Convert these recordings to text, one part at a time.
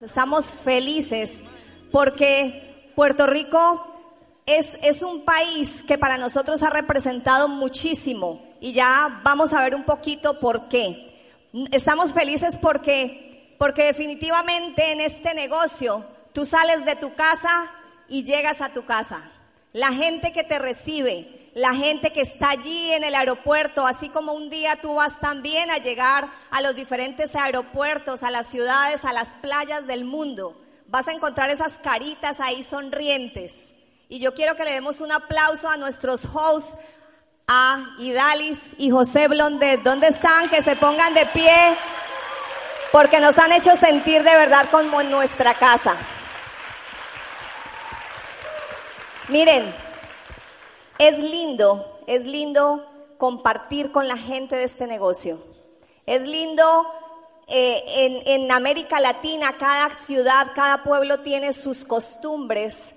Estamos felices porque Puerto Rico es, es un país que para nosotros ha representado muchísimo y ya vamos a ver un poquito por qué. Estamos felices porque, porque definitivamente en este negocio tú sales de tu casa y llegas a tu casa. La gente que te recibe, la gente que está allí en el aeropuerto, así como un día tú vas también a llegar a los diferentes aeropuertos, a las ciudades, a las playas del mundo. Vas a encontrar esas caritas ahí sonrientes. Y yo quiero que le demos un aplauso a nuestros hosts, a Idalis y José Blondet. ¿Dónde están? Que se pongan de pie, porque nos han hecho sentir de verdad como en nuestra casa. Miren, es lindo, es lindo compartir con la gente de este negocio. Es lindo, eh, en, América Latina cada ciudad, cada pueblo tiene sus costumbres,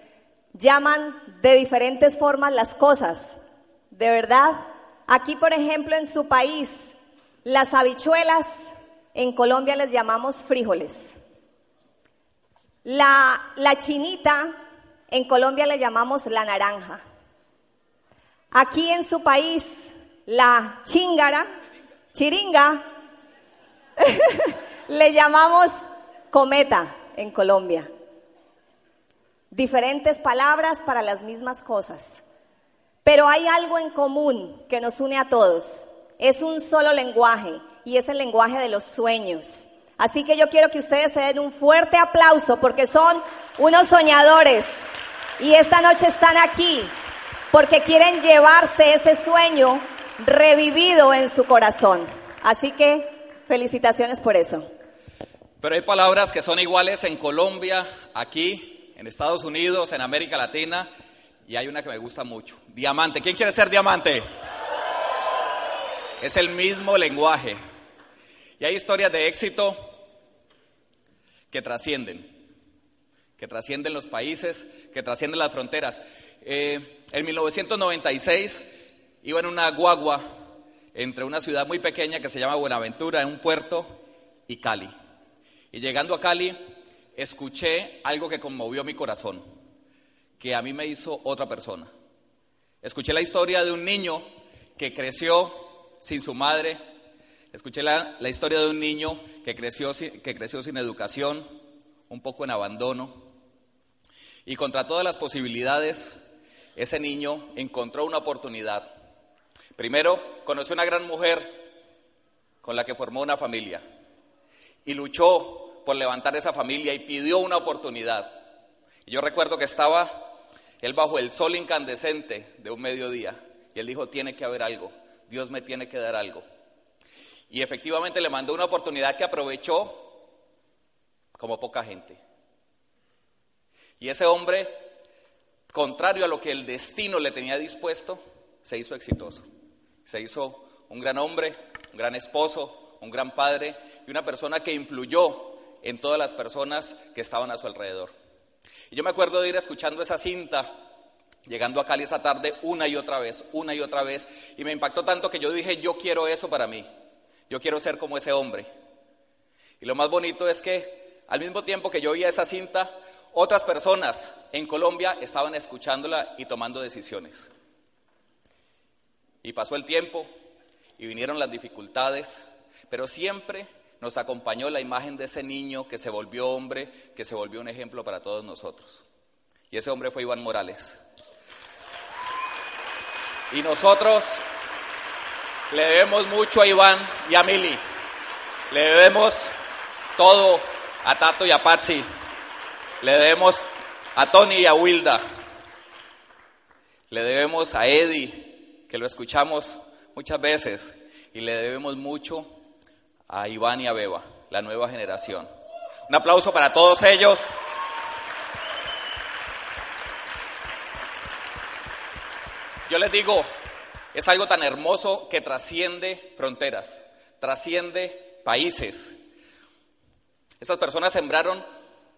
llaman de diferentes formas las cosas, de verdad. Aquí, por ejemplo, en su país, las habichuelas, en Colombia les llamamos frijoles. La, la chinita, en Colombia le llamamos la naranja. Aquí en su país, la chingara, chiringa, le llamamos cometa en Colombia. Diferentes palabras para las mismas cosas. Pero hay algo en común que nos une a todos. Es un solo lenguaje y es el lenguaje de los sueños. Así que yo quiero que ustedes se den un fuerte aplauso porque son unos soñadores y esta noche están aquí porque quieren llevarse ese sueño revivido en su corazón. Así que felicitaciones por eso. Pero hay palabras que son iguales en Colombia, aquí, en Estados Unidos, en América Latina, y hay una que me gusta mucho. Diamante. ¿Quién quiere ser diamante? Es el mismo lenguaje. Y hay historias de éxito que trascienden, que trascienden los países, que trascienden las fronteras. Eh, en 1996 iba en una guagua entre una ciudad muy pequeña que se llama Buenaventura, en un puerto, y Cali. Y llegando a Cali, escuché algo que conmovió mi corazón, que a mí me hizo otra persona. Escuché la historia de un niño que creció sin su madre. Escuché la, la historia de un niño que creció, que creció sin educación, un poco en abandono. Y contra todas las posibilidades, ese niño encontró una oportunidad. Primero, conoció una gran mujer con la que formó una familia y luchó por levantar esa familia y pidió una oportunidad. Y yo recuerdo que estaba él bajo el sol incandescente de un mediodía y él dijo, tiene que haber algo, Dios me tiene que dar algo. Y efectivamente le mandó una oportunidad que aprovechó como poca gente. Y ese hombre contrario a lo que el destino le tenía dispuesto, se hizo exitoso. Se hizo un gran hombre, un gran esposo, un gran padre y una persona que influyó en todas las personas que estaban a su alrededor. Y yo me acuerdo de ir escuchando esa cinta, llegando a Cali esa tarde una y otra vez, una y otra vez, y me impactó tanto que yo dije, yo quiero eso para mí, yo quiero ser como ese hombre. Y lo más bonito es que al mismo tiempo que yo oía esa cinta, otras personas en Colombia estaban escuchándola y tomando decisiones. Y pasó el tiempo y vinieron las dificultades, pero siempre nos acompañó la imagen de ese niño que se volvió hombre, que se volvió un ejemplo para todos nosotros. Y ese hombre fue Iván Morales. Y nosotros le debemos mucho a Iván y a Mili. Le debemos todo a Tato y a Patsy. Le debemos a Tony y a Wilda. Le debemos a Eddie, que lo escuchamos muchas veces. Y le debemos mucho a Iván y a Beba, la nueva generación. Un aplauso para todos ellos. Yo les digo, es algo tan hermoso que trasciende fronteras, trasciende países. Esas personas sembraron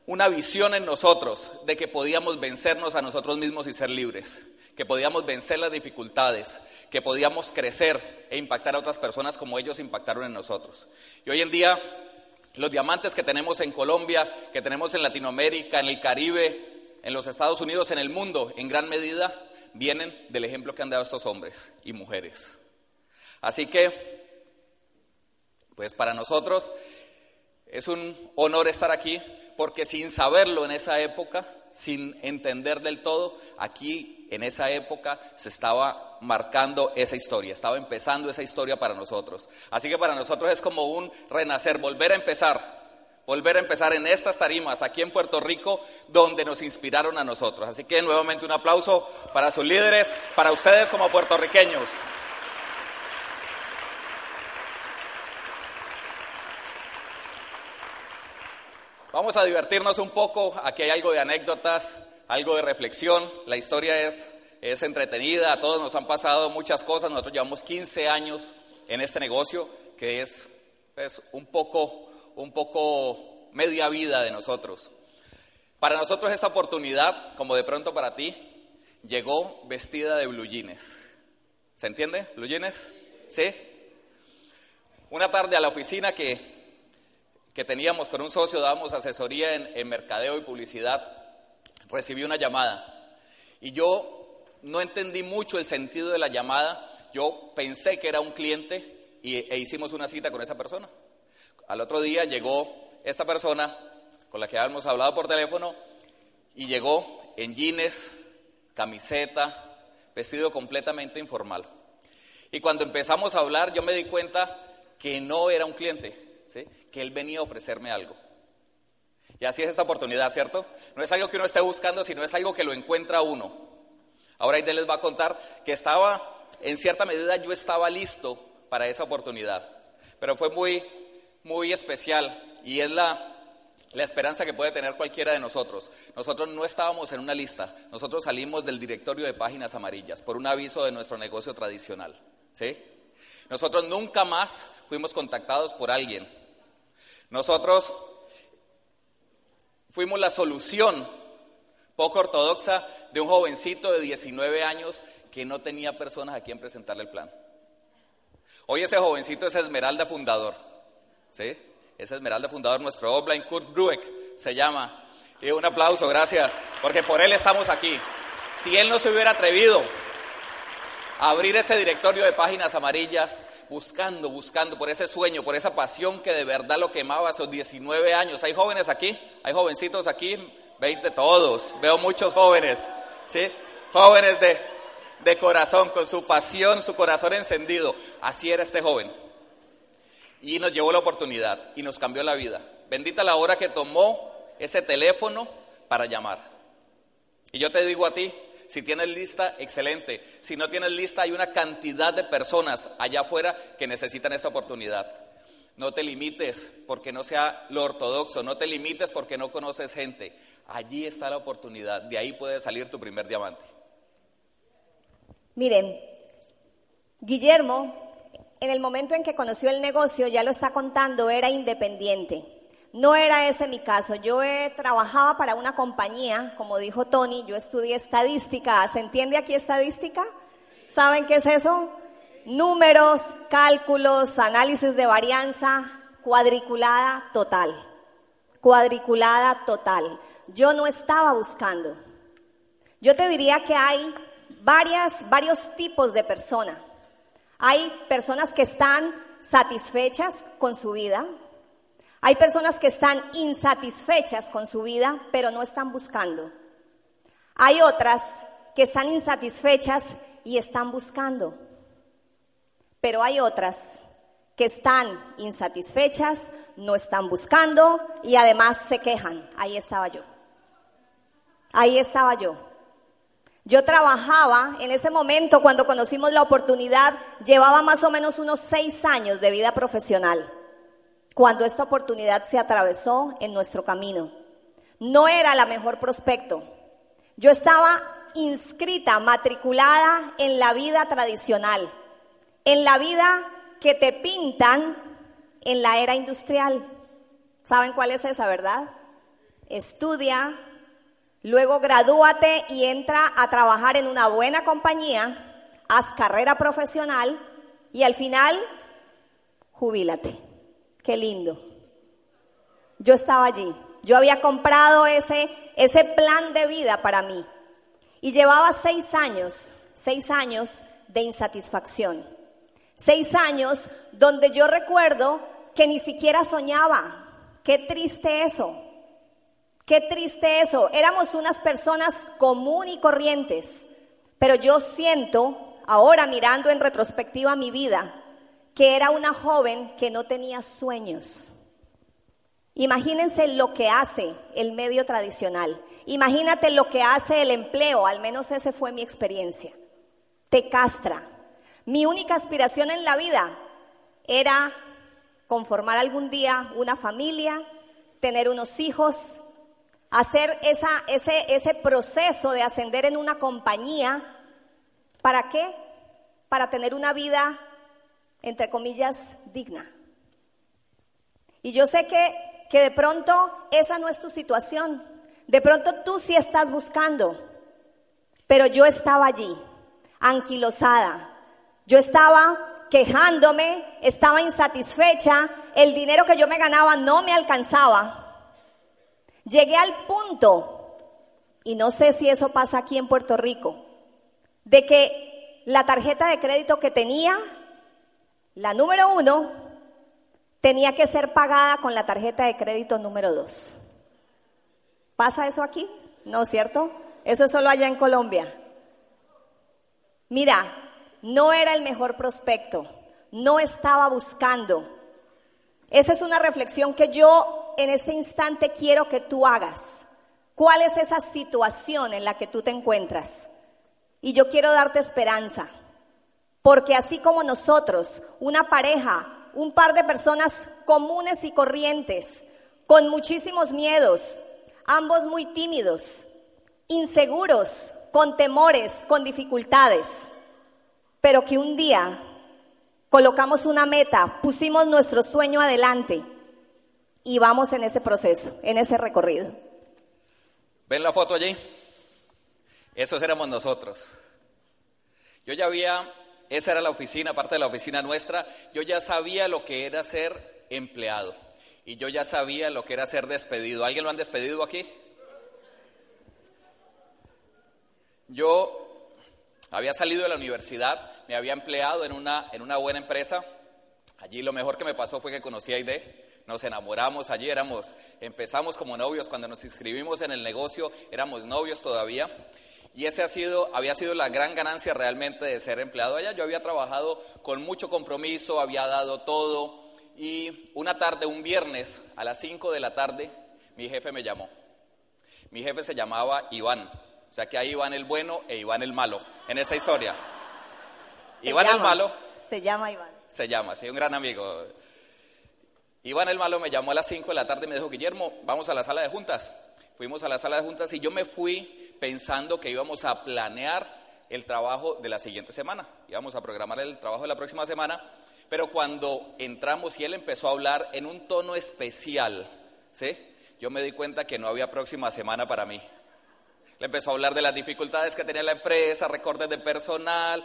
una visión en nosotros de que podíamos vencernos a nosotros mismos y ser libres, que podíamos vencer las dificultades, que podíamos crecer e impactar a otras personas como ellos impactaron en nosotros. Y hoy en día los diamantes que tenemos en Colombia, que tenemos en Latinoamérica, en el Caribe, en los Estados Unidos, en el mundo, en gran medida vienen del ejemplo que han dado estos hombres y mujeres. Así que, pues para nosotros es un honor estar aquí, porque sin saberlo en esa época, sin entender del todo, aquí en esa época se estaba marcando esa historia, estaba empezando esa historia para nosotros. Así que para nosotros es como un renacer, volver a empezar volver a empezar en estas tarimas aquí en Puerto Rico, donde nos inspiraron a nosotros. Así que nuevamente un aplauso para sus líderes, para ustedes como puertorriqueños. Vamos a divertirnos un poco, aquí hay algo de anécdotas, algo de reflexión, la historia es, es entretenida, a todos nos han pasado muchas cosas, nosotros llevamos 15 años en este negocio que es pues, un poco un poco media vida de nosotros. Para nosotros esa oportunidad, como de pronto para ti, llegó vestida de blue jeans. ¿Se entiende? ¿Blue jeans? ¿Sí? Una tarde a la oficina que, que teníamos con un socio, dábamos asesoría en, en mercadeo y publicidad, recibí una llamada. Y yo no entendí mucho el sentido de la llamada. Yo pensé que era un cliente y, e hicimos una cita con esa persona. Al otro día llegó esta persona con la que habíamos hablado por teléfono y llegó en jeans, camiseta, vestido completamente informal. Y cuando empezamos a hablar yo me di cuenta que no era un cliente, que él venía a ofrecerme algo. Y así es esta oportunidad, ¿cierto? No es algo que uno esté buscando, sino es algo que lo encuentra uno. Ahora Aide les va a contar que estaba, en cierta medida yo estaba listo para esa oportunidad, pero fue muy muy especial y es la, la esperanza que puede tener cualquiera de nosotros. Nosotros no estábamos en una lista, nosotros salimos del directorio de páginas amarillas por un aviso de nuestro negocio tradicional. ¿sí? Nosotros nunca más fuimos contactados por alguien. Nosotros fuimos la solución poco ortodoxa de un jovencito de 19 años que no tenía personas a quien presentarle el plan. Hoy ese jovencito es Esmeralda fundador. ¿sí? Es Esmeralda, fundador nuestro offline, Kurt Brueck se llama. Y un aplauso, gracias, porque por él estamos aquí. Si él no se hubiera atrevido a abrir ese directorio de páginas amarillas, buscando, buscando por ese sueño, por esa pasión que de verdad lo quemaba a esos 19 años. ¿Hay jóvenes aquí? ¿Hay jovencitos aquí? 20 todos. Veo muchos jóvenes, ¿sí? Jóvenes de, de corazón, con su pasión, su corazón encendido. Así era este joven y nos llevó la oportunidad y nos cambió la vida. Bendita la hora que tomó ese teléfono para llamar. Y yo te digo a ti, si tienes lista, excelente. Si no tienes lista, hay una cantidad de personas allá afuera que necesitan esta oportunidad. No te limites porque no sea lo ortodoxo, no te limites porque no conoces gente. Allí está la oportunidad, de ahí puede salir tu primer diamante. Miren, Guillermo en el momento en que conoció el negocio, ya lo está contando, era independiente. No era ese mi caso. Yo trabajaba para una compañía, como dijo Tony, yo estudié estadística. ¿Se entiende aquí estadística? ¿Saben qué es eso? Números, cálculos, análisis de varianza, cuadriculada total. Cuadriculada total. Yo no estaba buscando. Yo te diría que hay varias, varios tipos de personas. Hay personas que están satisfechas con su vida. Hay personas que están insatisfechas con su vida, pero no están buscando. Hay otras que están insatisfechas y están buscando. Pero hay otras que están insatisfechas, no están buscando y además se quejan. Ahí estaba yo. Ahí estaba yo. Yo trabajaba en ese momento cuando conocimos la oportunidad, llevaba más o menos unos seis años de vida profesional. Cuando esta oportunidad se atravesó en nuestro camino. No era la mejor prospecto. Yo estaba inscrita, matriculada en la vida tradicional, en la vida que te pintan en la era industrial. ¿Saben cuál es esa, verdad? Estudia, luego gradúate y entra a trabajar en una buena compañía, haz carrera profesional y al final jubílate. Qué lindo. Yo estaba allí. Yo había comprado ese, ese plan de vida para mí. Y llevaba seis años, seis años de insatisfacción. Seis años donde yo recuerdo que ni siquiera soñaba. Qué triste eso. Qué triste eso. Éramos unas personas común y corrientes. Pero yo siento, ahora mirando en retrospectiva mi vida, que era una joven que no tenía sueños. Imagínense lo que hace el medio tradicional. Imagínate lo que hace el empleo, al menos esa fue mi experiencia. Te castra. Mi única aspiración en la vida era conformar algún día una familia, tener unos hijos, hacer ese, ese proceso de ascender en una compañía. ¿Para qué? Para tener una vida, entre comillas, digna. Y yo sé que, que de pronto esa no es tu situación. De pronto tú sí estás buscando. Pero yo estaba allí, anquilosada. Yo estaba quejándome, estaba insatisfecha, el dinero que yo me ganaba no me alcanzaba. Llegué al punto, y no sé si eso pasa aquí en Puerto Rico, de que la tarjeta de crédito que tenía, la número uno, tenía que ser pagada con la tarjeta de crédito número dos. ¿Pasa eso aquí? No, ¿cierto? Eso es solo allá en Colombia. Mira, no era el mejor prospecto, no estaba buscando. Esa es una reflexión que yo en este instante quiero que tú hagas. ¿Cuál es esa situación en la que tú te encuentras? Y yo quiero darte esperanza, porque así como nosotros, una pareja, un par de personas comunes y corrientes, con muchísimos miedos, ambos muy tímidos, inseguros, con temores, con dificultades, pero que un día colocamos una meta, pusimos nuestro sueño adelante y vamos en ese proceso, en ese recorrido. ¿Ven la foto allí? Esos éramos nosotros. Yo ya había, esa era la oficina, parte de la oficina nuestra, yo ya sabía lo que era ser empleado y yo ya sabía lo que era ser despedido. ¿Alguien lo han despedido aquí? Yo había salido de la universidad, me había empleado en una, en una buena empresa. Allí lo mejor que me pasó fue que conocí a Aide. Nos enamoramos, allí éramos, empezamos como novios, cuando nos inscribimos en el negocio éramos novios todavía. Y ese ha sido, había sido la gran ganancia realmente de ser empleado allá. Yo había trabajado con mucho compromiso, había dado todo. Y una tarde, un viernes, a las 5 de la tarde, mi jefe me llamó. Mi jefe se llamaba Iván. O sea que hay Iván el bueno e Iván el malo en esa historia. Iván el malo. Se llama Iván. Se llama, sí, un gran amigo. Iván el malo me llamó a las 5 de la tarde y me dijo, Guillermo, vamos a la sala de juntas. Fuimos a la sala de juntas y yo me fui pensando que íbamos a planear el trabajo de la siguiente semana. Íbamos a programar el trabajo de la próxima semana. Pero cuando entramos y él empezó a hablar en un tono especial, ¿sí? Yo me di cuenta que no había próxima semana para mí. Le empezó a hablar de las dificultades que tenía la empresa, recortes de personal.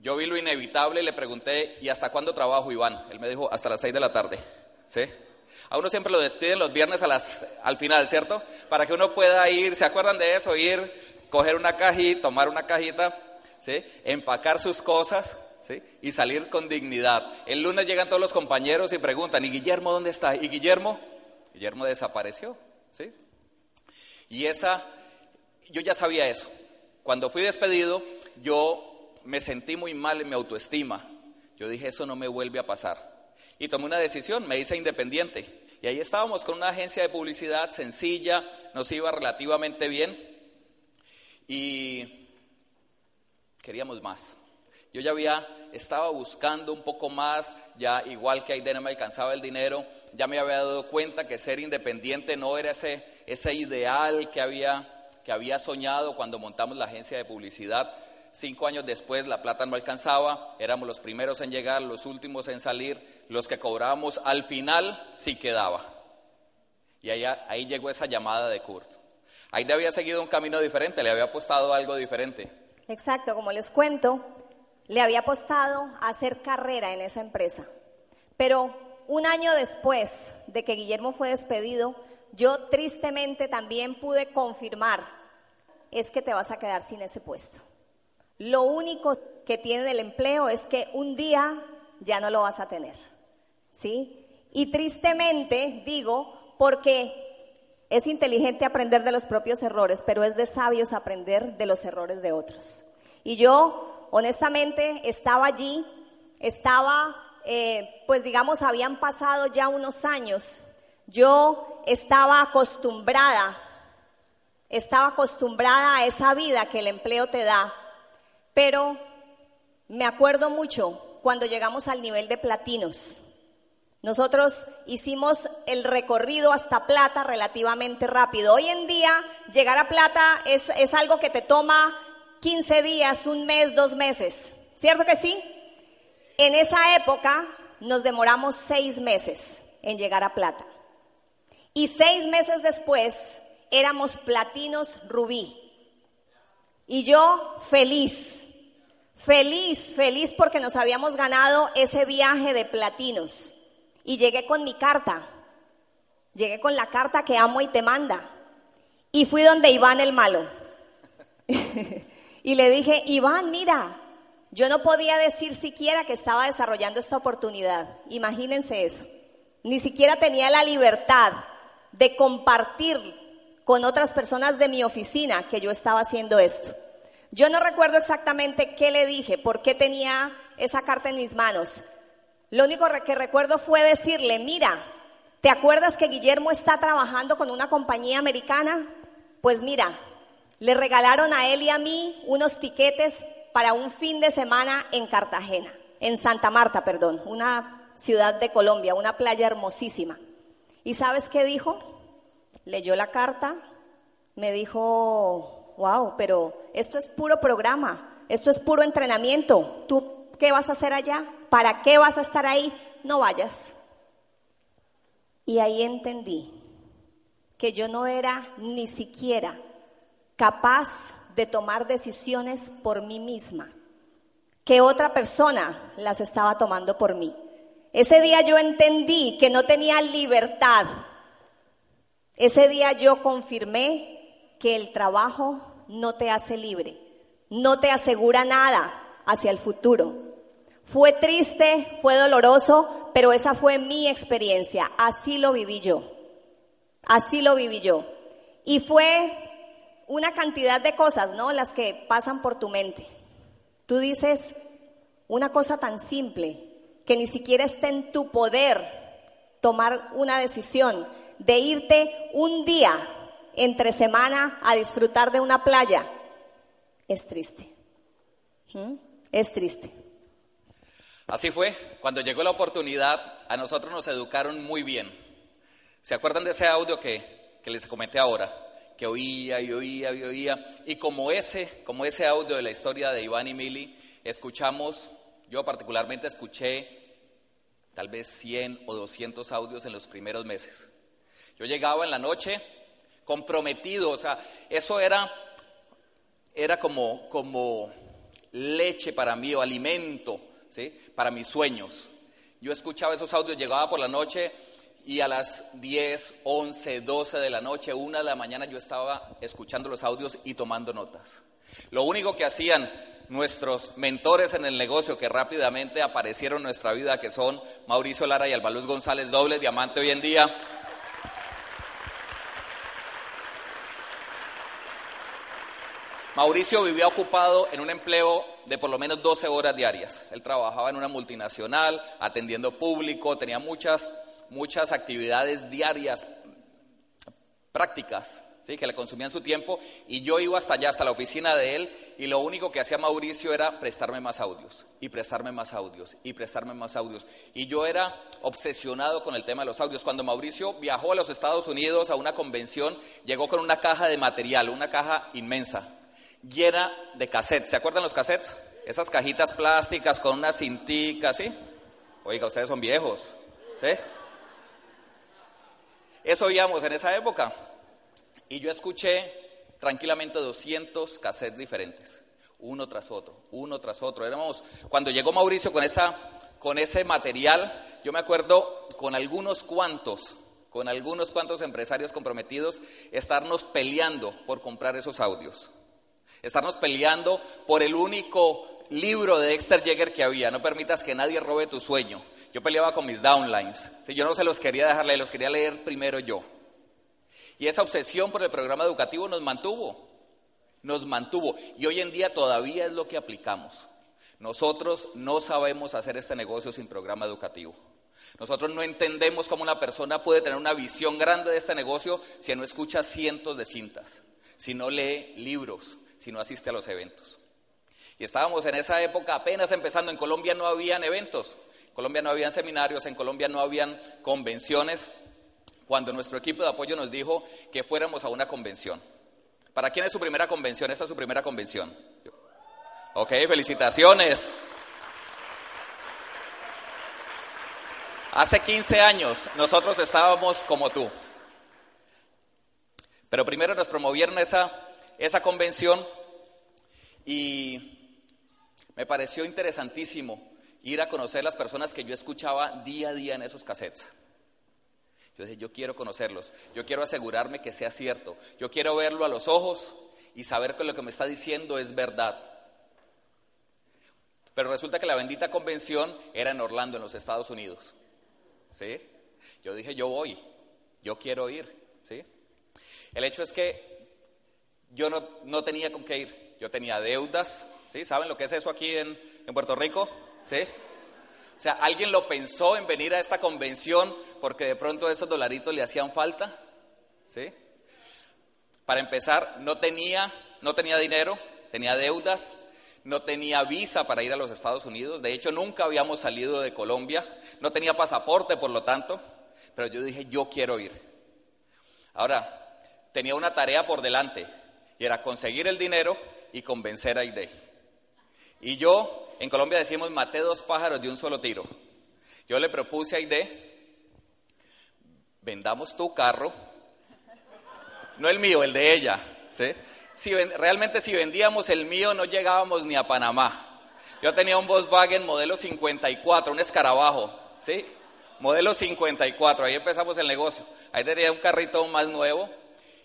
Yo vi lo inevitable y le pregunté, ¿y hasta cuándo trabajo, Iván? Él me dijo, hasta las seis de la tarde. ¿Sí? A uno siempre lo despiden los viernes al final, ¿cierto? Para que uno pueda ir, ¿se acuerdan de eso? Ir, coger una cajita, tomar una cajita. Empacar sus cosas. Y salir con dignidad. El lunes llegan todos los compañeros y preguntan, ¿y Guillermo dónde está? ¿Y Guillermo? Guillermo desapareció, ¿sí? Y esa yo ya sabía eso. Cuando fui despedido, yo me sentí muy mal en mi autoestima. Yo dije, eso no me vuelve a pasar. Y tomé una decisión, me hice independiente. Y ahí estábamos con una agencia de publicidad sencilla, nos iba relativamente bien. Y queríamos más. Yo ya había, estaba buscando un poco más, ya igual que Aide me alcanzaba el dinero, ya me había dado cuenta que ser independiente no era ese, ese ideal que había, que había soñado cuando montamos la agencia de publicidad. Cinco años después la plata no alcanzaba, éramos los primeros en llegar, los últimos en salir, los que cobrábamos al final sí quedaba. Y ahí, ahí llegó esa llamada de Kurt. Ahí había seguido un camino diferente, le había apostado algo diferente. Exacto, como les cuento, le había apostado a hacer carrera en esa empresa. Pero un año después de que Guillermo fue despedido, yo tristemente también pude confirmar, es que te vas a quedar sin ese puesto. Lo único que tiene el empleo es que un día ya no lo vas a tener. ¿Sí? Y tristemente digo, porque es inteligente aprender de los propios errores, pero es de sabios aprender de los errores de otros. Y yo, honestamente, estaba allí, estaba, eh, pues digamos, habían pasado ya unos años. Yo estaba acostumbrada, estaba acostumbrada a esa vida que el empleo te da, pero me acuerdo mucho cuando llegamos al nivel de platinos. Nosotros hicimos el recorrido hasta plata relativamente rápido. Hoy en día llegar a plata es, es, algo que te toma 15 días, un mes, dos meses. ¿Cierto que sí? En esa época nos demoramos seis meses en llegar a plata. Y seis meses después éramos platinos rubí. Y yo feliz, feliz, feliz porque nos habíamos ganado ese viaje de platinos. Y llegué con mi carta. Llegué con la carta que amo y te manda. Y fui donde Iván el malo. y le dije, Iván, mira, yo no podía decir siquiera que estaba desarrollando esta oportunidad. Imagínense eso. Ni siquiera tenía la libertad de compartir con otras personas de mi oficina que yo estaba haciendo esto. Yo no recuerdo exactamente qué le dije, por qué tenía esa carta en mis manos, lo único que recuerdo fue decirle, mira, ¿te acuerdas que Guillermo está trabajando con una compañía americana? Pues mira, le regalaron a él y a mí unos tiquetes para un fin de semana en Cartagena, en Santa Marta, perdón, una ciudad de Colombia, una playa hermosísima. ¿Y sabes qué dijo? Leyó la carta, me dijo, wow, pero esto es puro programa, esto es puro entrenamiento, ¿tú qué vas a hacer allá? ¿Para qué vas a estar ahí? No vayas. Y ahí entendí que yo no era ni siquiera capaz de tomar decisiones por mí misma, que otra persona las estaba tomando por mí. Ese día yo entendí que no tenía libertad. Ese día yo confirmé que el trabajo no te hace libre, no te asegura nada hacia el futuro. Fue triste, fue doloroso, pero esa fue mi experiencia. Así lo viví yo. Así lo viví yo. Y fue una cantidad de cosas, ¿no? Las que pasan por tu mente. Tú dices una cosa tan simple que ni siquiera está en tu poder tomar una decisión de irte un día entre semana a disfrutar de una playa. Es triste. ¿Mm? Es triste. Así fue, cuando llegó la oportunidad, a nosotros nos educaron muy bien. ¿Se acuerdan de ese audio que, les comenté ahora? Que oía y oía y oía. Y como ese, como ese audio de la historia de Iván y Mili, escuchamos, yo particularmente escuché tal vez 100 o 200 audios en los primeros meses. Yo llegaba en la noche comprometido, o sea, eso era, era como, como leche para mí o alimento para mis sueños. Yo escuchaba esos audios, llegaba por la noche y a las 10, 11, 12 de la noche, 1 de la mañana yo estaba escuchando los audios y tomando notas. Lo único que hacían nuestros mentores en el negocio que rápidamente aparecieron en nuestra vida, que son Mauricio Lara y Albaluz González, doble diamante hoy en día, Mauricio vivía ocupado en un empleo de por lo menos 12 horas diarias. Él trabajaba en una multinacional, atendiendo público, tenía muchas, muchas actividades diarias prácticas ¿sí? que le consumían su tiempo, y yo iba hasta allá, hasta la oficina de él, y lo único que hacía Mauricio era prestarme más audios, y prestarme más audios, y prestarme más audios. Y yo era obsesionado con el tema de los audios. Cuando Mauricio viajó a los Estados Unidos a una convención, llegó con una caja de material, una caja inmensa, llena de cassettes. ¿Se acuerdan los cassettes? Esas cajitas plásticas con una cintica, ¿sí? Oiga, ustedes son viejos, ¿sí? Eso oíamos en esa época. Y yo escuché tranquilamente 200 cassettes diferentes, uno tras otro, uno tras otro. Éramos, cuando llegó Mauricio con, esa, con ese material, yo me acuerdo con algunos cuantos, con algunos cuantos empresarios comprometidos, estarnos peleando por comprar esos audios. Estarnos peleando por el único libro de Dexter Yeager que había. No permitas que nadie robe tu sueño. Yo peleaba con mis downlines. Yo no se los quería dejar leer, los quería leer primero yo. Y esa obsesión por el programa educativo nos mantuvo. Nos mantuvo. Y hoy en día todavía es lo que aplicamos. Nosotros no sabemos hacer este negocio sin programa educativo. Nosotros no entendemos cómo una persona puede tener una visión grande de este negocio si no escucha cientos de cintas, si no lee libros, si no asiste a los eventos. Y estábamos en esa época apenas empezando. En Colombia no habían eventos. Colombia no habían seminarios, en Colombia no habían convenciones, cuando nuestro equipo de apoyo nos dijo que fuéramos a una convención. ¿Para quién es su primera convención? Esa es su primera convención. Ok, felicitaciones. Hace 15 años nosotros estábamos como tú. Pero primero nos promovieron esa, esa convención y me pareció interesantísimo ir a conocer las personas que yo escuchaba día a día en esos cassettes. Yo dije, yo quiero conocerlos, yo quiero asegurarme que sea cierto, yo quiero verlo a los ojos y saber que lo que me está diciendo es verdad. Pero resulta que la bendita convención era en Orlando, en los Estados Unidos. ¿Sí? Yo dije, yo voy, yo quiero ir. ¿Sí? El hecho es que yo no, no tenía con qué ir, yo tenía deudas. ¿Sí? ¿Saben lo que es eso aquí en, en Puerto Rico? ¿Sí? O sea, ¿alguien lo pensó en venir a esta convención porque de pronto esos dolaritos le hacían falta? ¿Sí? Para empezar, no tenía, no tenía dinero, tenía deudas, no tenía visa para ir a los Estados Unidos, de hecho nunca habíamos salido de Colombia, no tenía pasaporte por lo tanto, pero yo dije, yo quiero ir. Ahora, tenía una tarea por delante y era conseguir el dinero y convencer a Ide. Y yo en Colombia decimos, maté dos pájaros de un solo tiro. Yo le propuse a Aide, vendamos tu carro, no el mío, el de ella. ¿sí? Si, realmente si vendíamos el mío no llegábamos ni a Panamá. Yo tenía un Volkswagen modelo 54, un escarabajo, ¿sí? Modelo 54, ahí empezamos el negocio. Ahí tenía un carrito más nuevo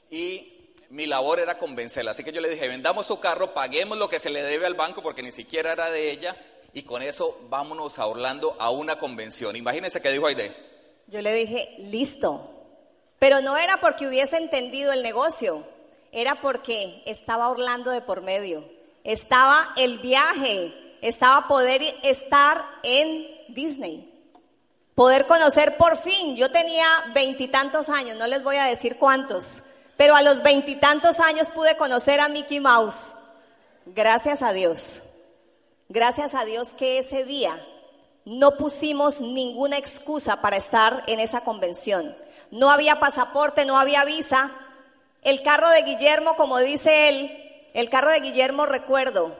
y mi labor era convencerla. Así que yo le dije, vendamos su carro, paguemos lo que se le debe al banco porque ni siquiera era de ella y con eso vámonos a Orlando a una convención. Imagínense qué dijo Aide. Yo le dije, listo. Pero no era porque hubiese entendido el negocio, era porque estaba Orlando de por medio. Estaba el viaje, estaba poder estar en Disney. Poder conocer por fin, yo tenía veintitantos años, no les voy a decir cuántos, pero a los veintitantos años pude conocer a Mickey Mouse. Gracias a Dios. Gracias a Dios que ese día no pusimos ninguna excusa para estar en esa convención. No había pasaporte, no había visa. El carro de Guillermo, como dice él, el carro de Guillermo recuerdo,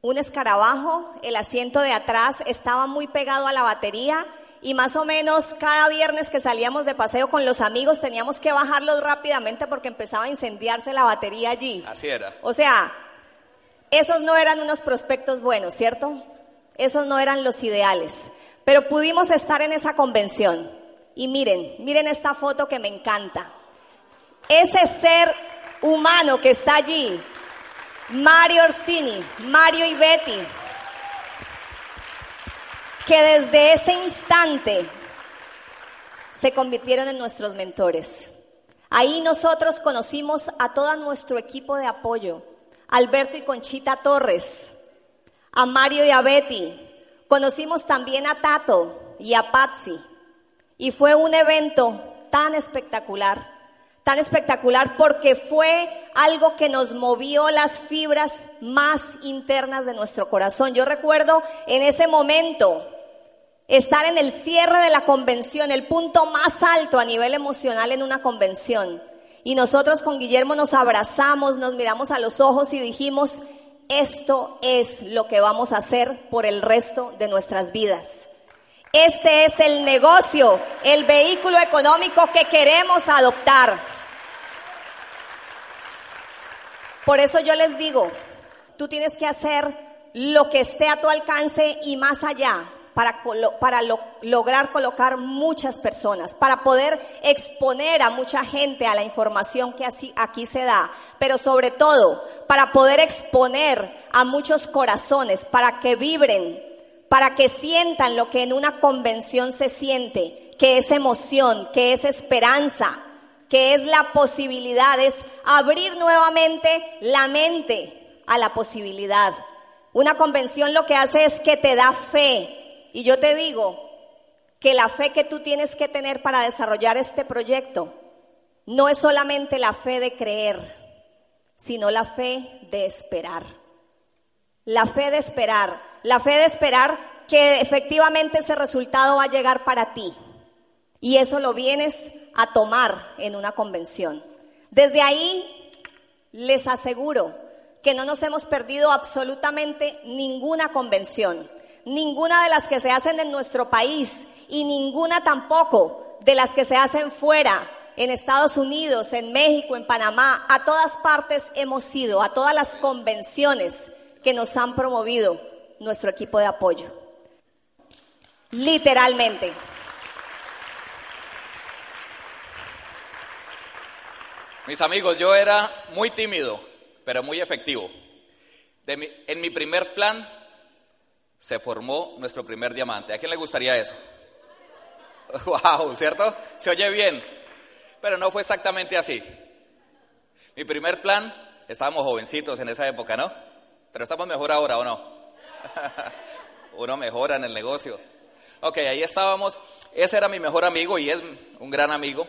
un escarabajo, el asiento de atrás estaba muy pegado a la batería y más o menos cada viernes que salíamos de paseo con los amigos teníamos que bajarlos rápidamente porque empezaba a incendiarse la batería allí. Así era. O sea, esos no eran unos prospectos buenos, ¿cierto? Esos no eran los ideales. Pero pudimos estar en esa convención. Y miren, miren esta foto que me encanta. Ese ser humano que está allí, Mario Orsini, Mario y Betty, que desde ese instante se convirtieron en nuestros mentores. Ahí nosotros conocimos a todo nuestro equipo de apoyo, Alberto y Conchita Torres, a Mario y a Betty. Conocimos también a Tato y a Patsy. Y fue un evento tan espectacular, tan espectacular porque fue algo que nos movió las fibras más internas de nuestro corazón. Yo recuerdo en ese momento estar en el cierre de la convención, el punto más alto a nivel emocional en una convención. Y nosotros con Guillermo nos abrazamos, nos miramos a los ojos y dijimos, esto es lo que vamos a hacer por el resto de nuestras vidas. Este es el negocio, el vehículo económico que queremos adoptar. Por eso yo les digo, tú tienes que hacer lo que esté a tu alcance y más allá para, para lograr colocar muchas personas, para poder exponer a mucha gente a la información que así, aquí se da, pero sobre todo para poder exponer a muchos corazones, para que vibren, para que sientan lo que en una convención se siente, que es emoción, que es esperanza, que es la posibilidad, es abrir nuevamente la mente a la posibilidad. Una convención lo que hace es que te da fe. Y yo te digo que la fe que tú tienes que tener para desarrollar este proyecto no es solamente la fe de creer, sino la fe de esperar. La fe de esperar, la fe de esperar que efectivamente ese resultado va a llegar para ti. Y eso lo vienes a tomar en una convención. Desde ahí les aseguro que no nos hemos perdido absolutamente ninguna convención, ninguna de las que se hacen en nuestro país y ninguna tampoco de las que se hacen fuera, en Estados Unidos, en México, en Panamá, a todas partes hemos ido, a todas las convenciones que nos han promovido nuestro equipo de apoyo. Literalmente. Mis amigos, yo era muy tímido, pero muy efectivo. en mi primer plan se formó nuestro primer diamante. ¿A quién le gustaría eso? ¡Wow! ¿Cierto? Se oye bien. Pero no fue exactamente así. Mi primer plan, estábamos jovencitos en esa época, ¿no? Pero estamos mejor ahora, ¿o no? Uno mejora en el negocio. Ok, ahí estábamos. Ese era mi mejor amigo y es un gran amigo.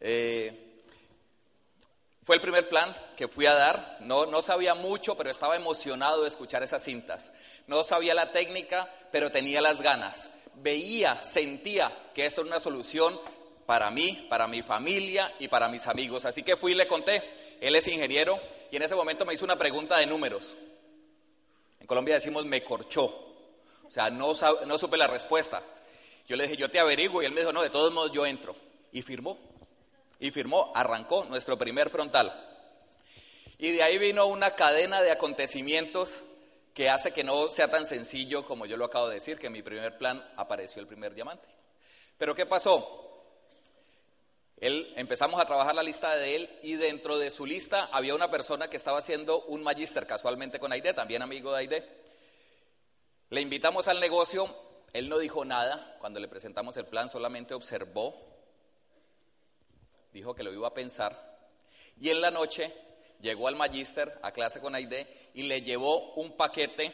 Eh, fue el primer plan que fui a dar. No, no sabía mucho, pero estaba emocionado de escuchar esas cintas. No sabía la técnica, pero tenía las ganas. Veía, sentía que esto era una solución para mí, para mi familia y para mis amigos. Así que fui y le conté. Él es ingeniero y en ese momento me hizo una pregunta de números. En Colombia decimos me corchó. O sea, no, no supe la respuesta. Yo le dije, yo te averiguo y él me dijo, no, de todos modos yo entro. Y firmó. Y firmó, arrancó nuestro primer frontal. Y de ahí vino una cadena de acontecimientos que hace que no sea tan sencillo como yo lo acabo de decir, que en mi primer plan apareció el primer diamante. Pero ¿qué pasó? Él, empezamos a trabajar la lista de él y dentro de su lista había una persona que estaba haciendo un magíster casualmente con Aide, también amigo de Aide. Le invitamos al negocio, él no dijo nada cuando le presentamos el plan, solamente observó dijo que lo iba a pensar. Y en la noche llegó al magíster a clase con Aide y le llevó un paquete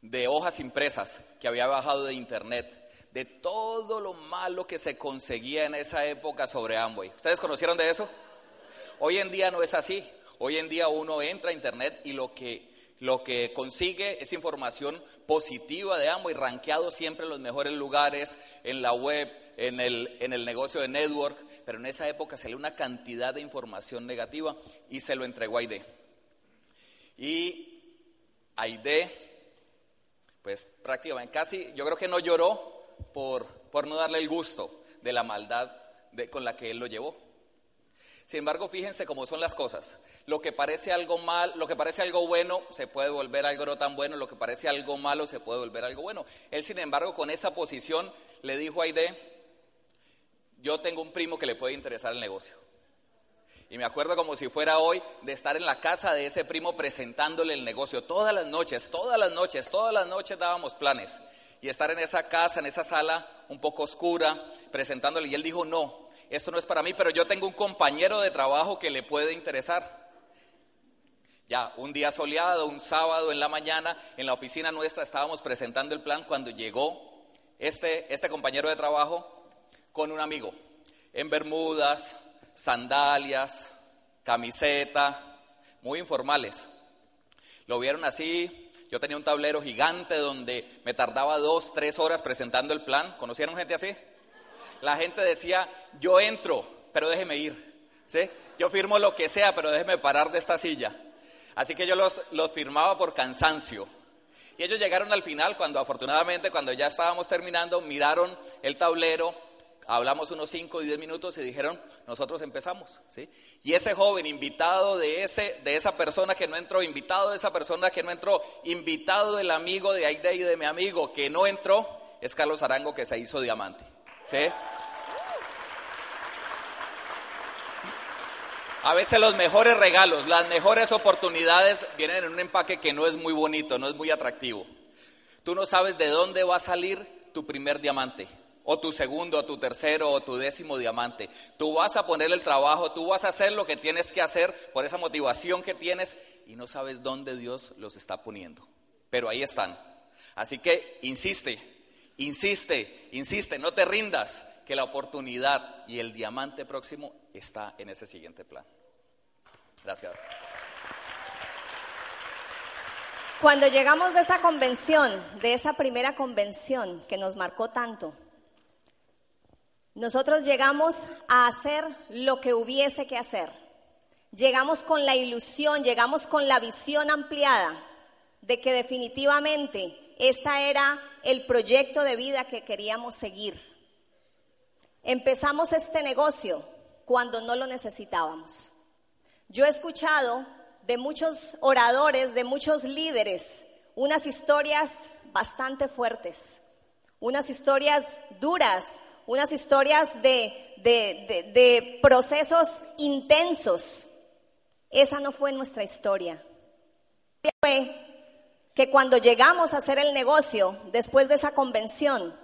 de hojas impresas que había bajado de internet, de todo lo malo que se conseguía en esa época sobre Amway. ¿Ustedes conocieron de eso? Hoy en día no es así. Hoy en día uno entra a internet y lo que, lo que consigue es información positiva de Amway, rankeado siempre en los mejores lugares, en la web, en el, en el negocio de network, pero en esa época salió una cantidad de información negativa y se lo entregó a Aide. Y Aide, pues prácticamente casi, yo creo que no lloró por, por no darle el gusto de la maldad de, con la que él lo llevó. Sin embargo, fíjense cómo son las cosas. Lo que parece algo mal, lo que parece algo bueno, se puede volver algo no tan bueno, lo que parece algo malo se puede volver algo bueno. Él, sin embargo, con esa posición le dijo a Aide, yo tengo un primo que le puede interesar el negocio. Y me acuerdo como si fuera hoy de estar en la casa de ese primo presentándole el negocio. Todas las noches, todas las noches, todas las noches dábamos planes. Y estar en esa casa, en esa sala un poco oscura, presentándole. Y él dijo, no, esto no es para mí, pero yo tengo un compañero de trabajo que le puede interesar. Ya, un día soleado, un sábado en la mañana, en la oficina nuestra estábamos presentando el plan cuando llegó este, este compañero de trabajo con un amigo, en Bermudas, sandalias, camiseta, muy informales. Lo vieron así, yo tenía un tablero gigante donde me tardaba dos, tres horas presentando el plan. ¿Conocieron gente así? La gente decía, yo entro, pero déjeme ir. ¿Sí? Yo firmo lo que sea, pero déjeme parar de esta silla. Así que yo los, los firmaba por cansancio. Y ellos llegaron al final, cuando afortunadamente, cuando ya estábamos terminando, miraron el tablero, hablamos unos 5 o 10 minutos y dijeron, nosotros empezamos. ¿sí? Y ese joven, invitado de, ese, de esa persona que no entró, invitado de esa persona que no entró, invitado del amigo de Aide y de mi amigo que no entró, es Carlos Arango que se hizo diamante. ¿sí? A veces los mejores regalos, las mejores oportunidades vienen en un empaque que no es muy bonito, no es muy atractivo. Tú no sabes de dónde va a salir tu primer diamante, o tu segundo, o tu tercero, o tu décimo diamante. Tú vas a poner el trabajo, tú vas a hacer lo que tienes que hacer por esa motivación que tienes y no sabes dónde Dios los está poniendo. Pero ahí están. Así que insiste, insiste, insiste, no te rindas, que la oportunidad y el diamante próximo está en ese siguiente plan. Gracias. Cuando llegamos de esa convención, de esa primera convención que nos marcó tanto, nosotros llegamos a hacer lo que hubiese que hacer. Llegamos con la ilusión, llegamos con la visión ampliada de que definitivamente esta era el proyecto de vida que queríamos seguir. Empezamos este negocio cuando no lo necesitábamos. Yo he escuchado de muchos oradores, de muchos líderes, unas historias bastante fuertes, unas historias duras, unas historias de, de, procesos intensos. Esa no fue nuestra historia. Fue que cuando llegamos a hacer el negocio, después de esa convención,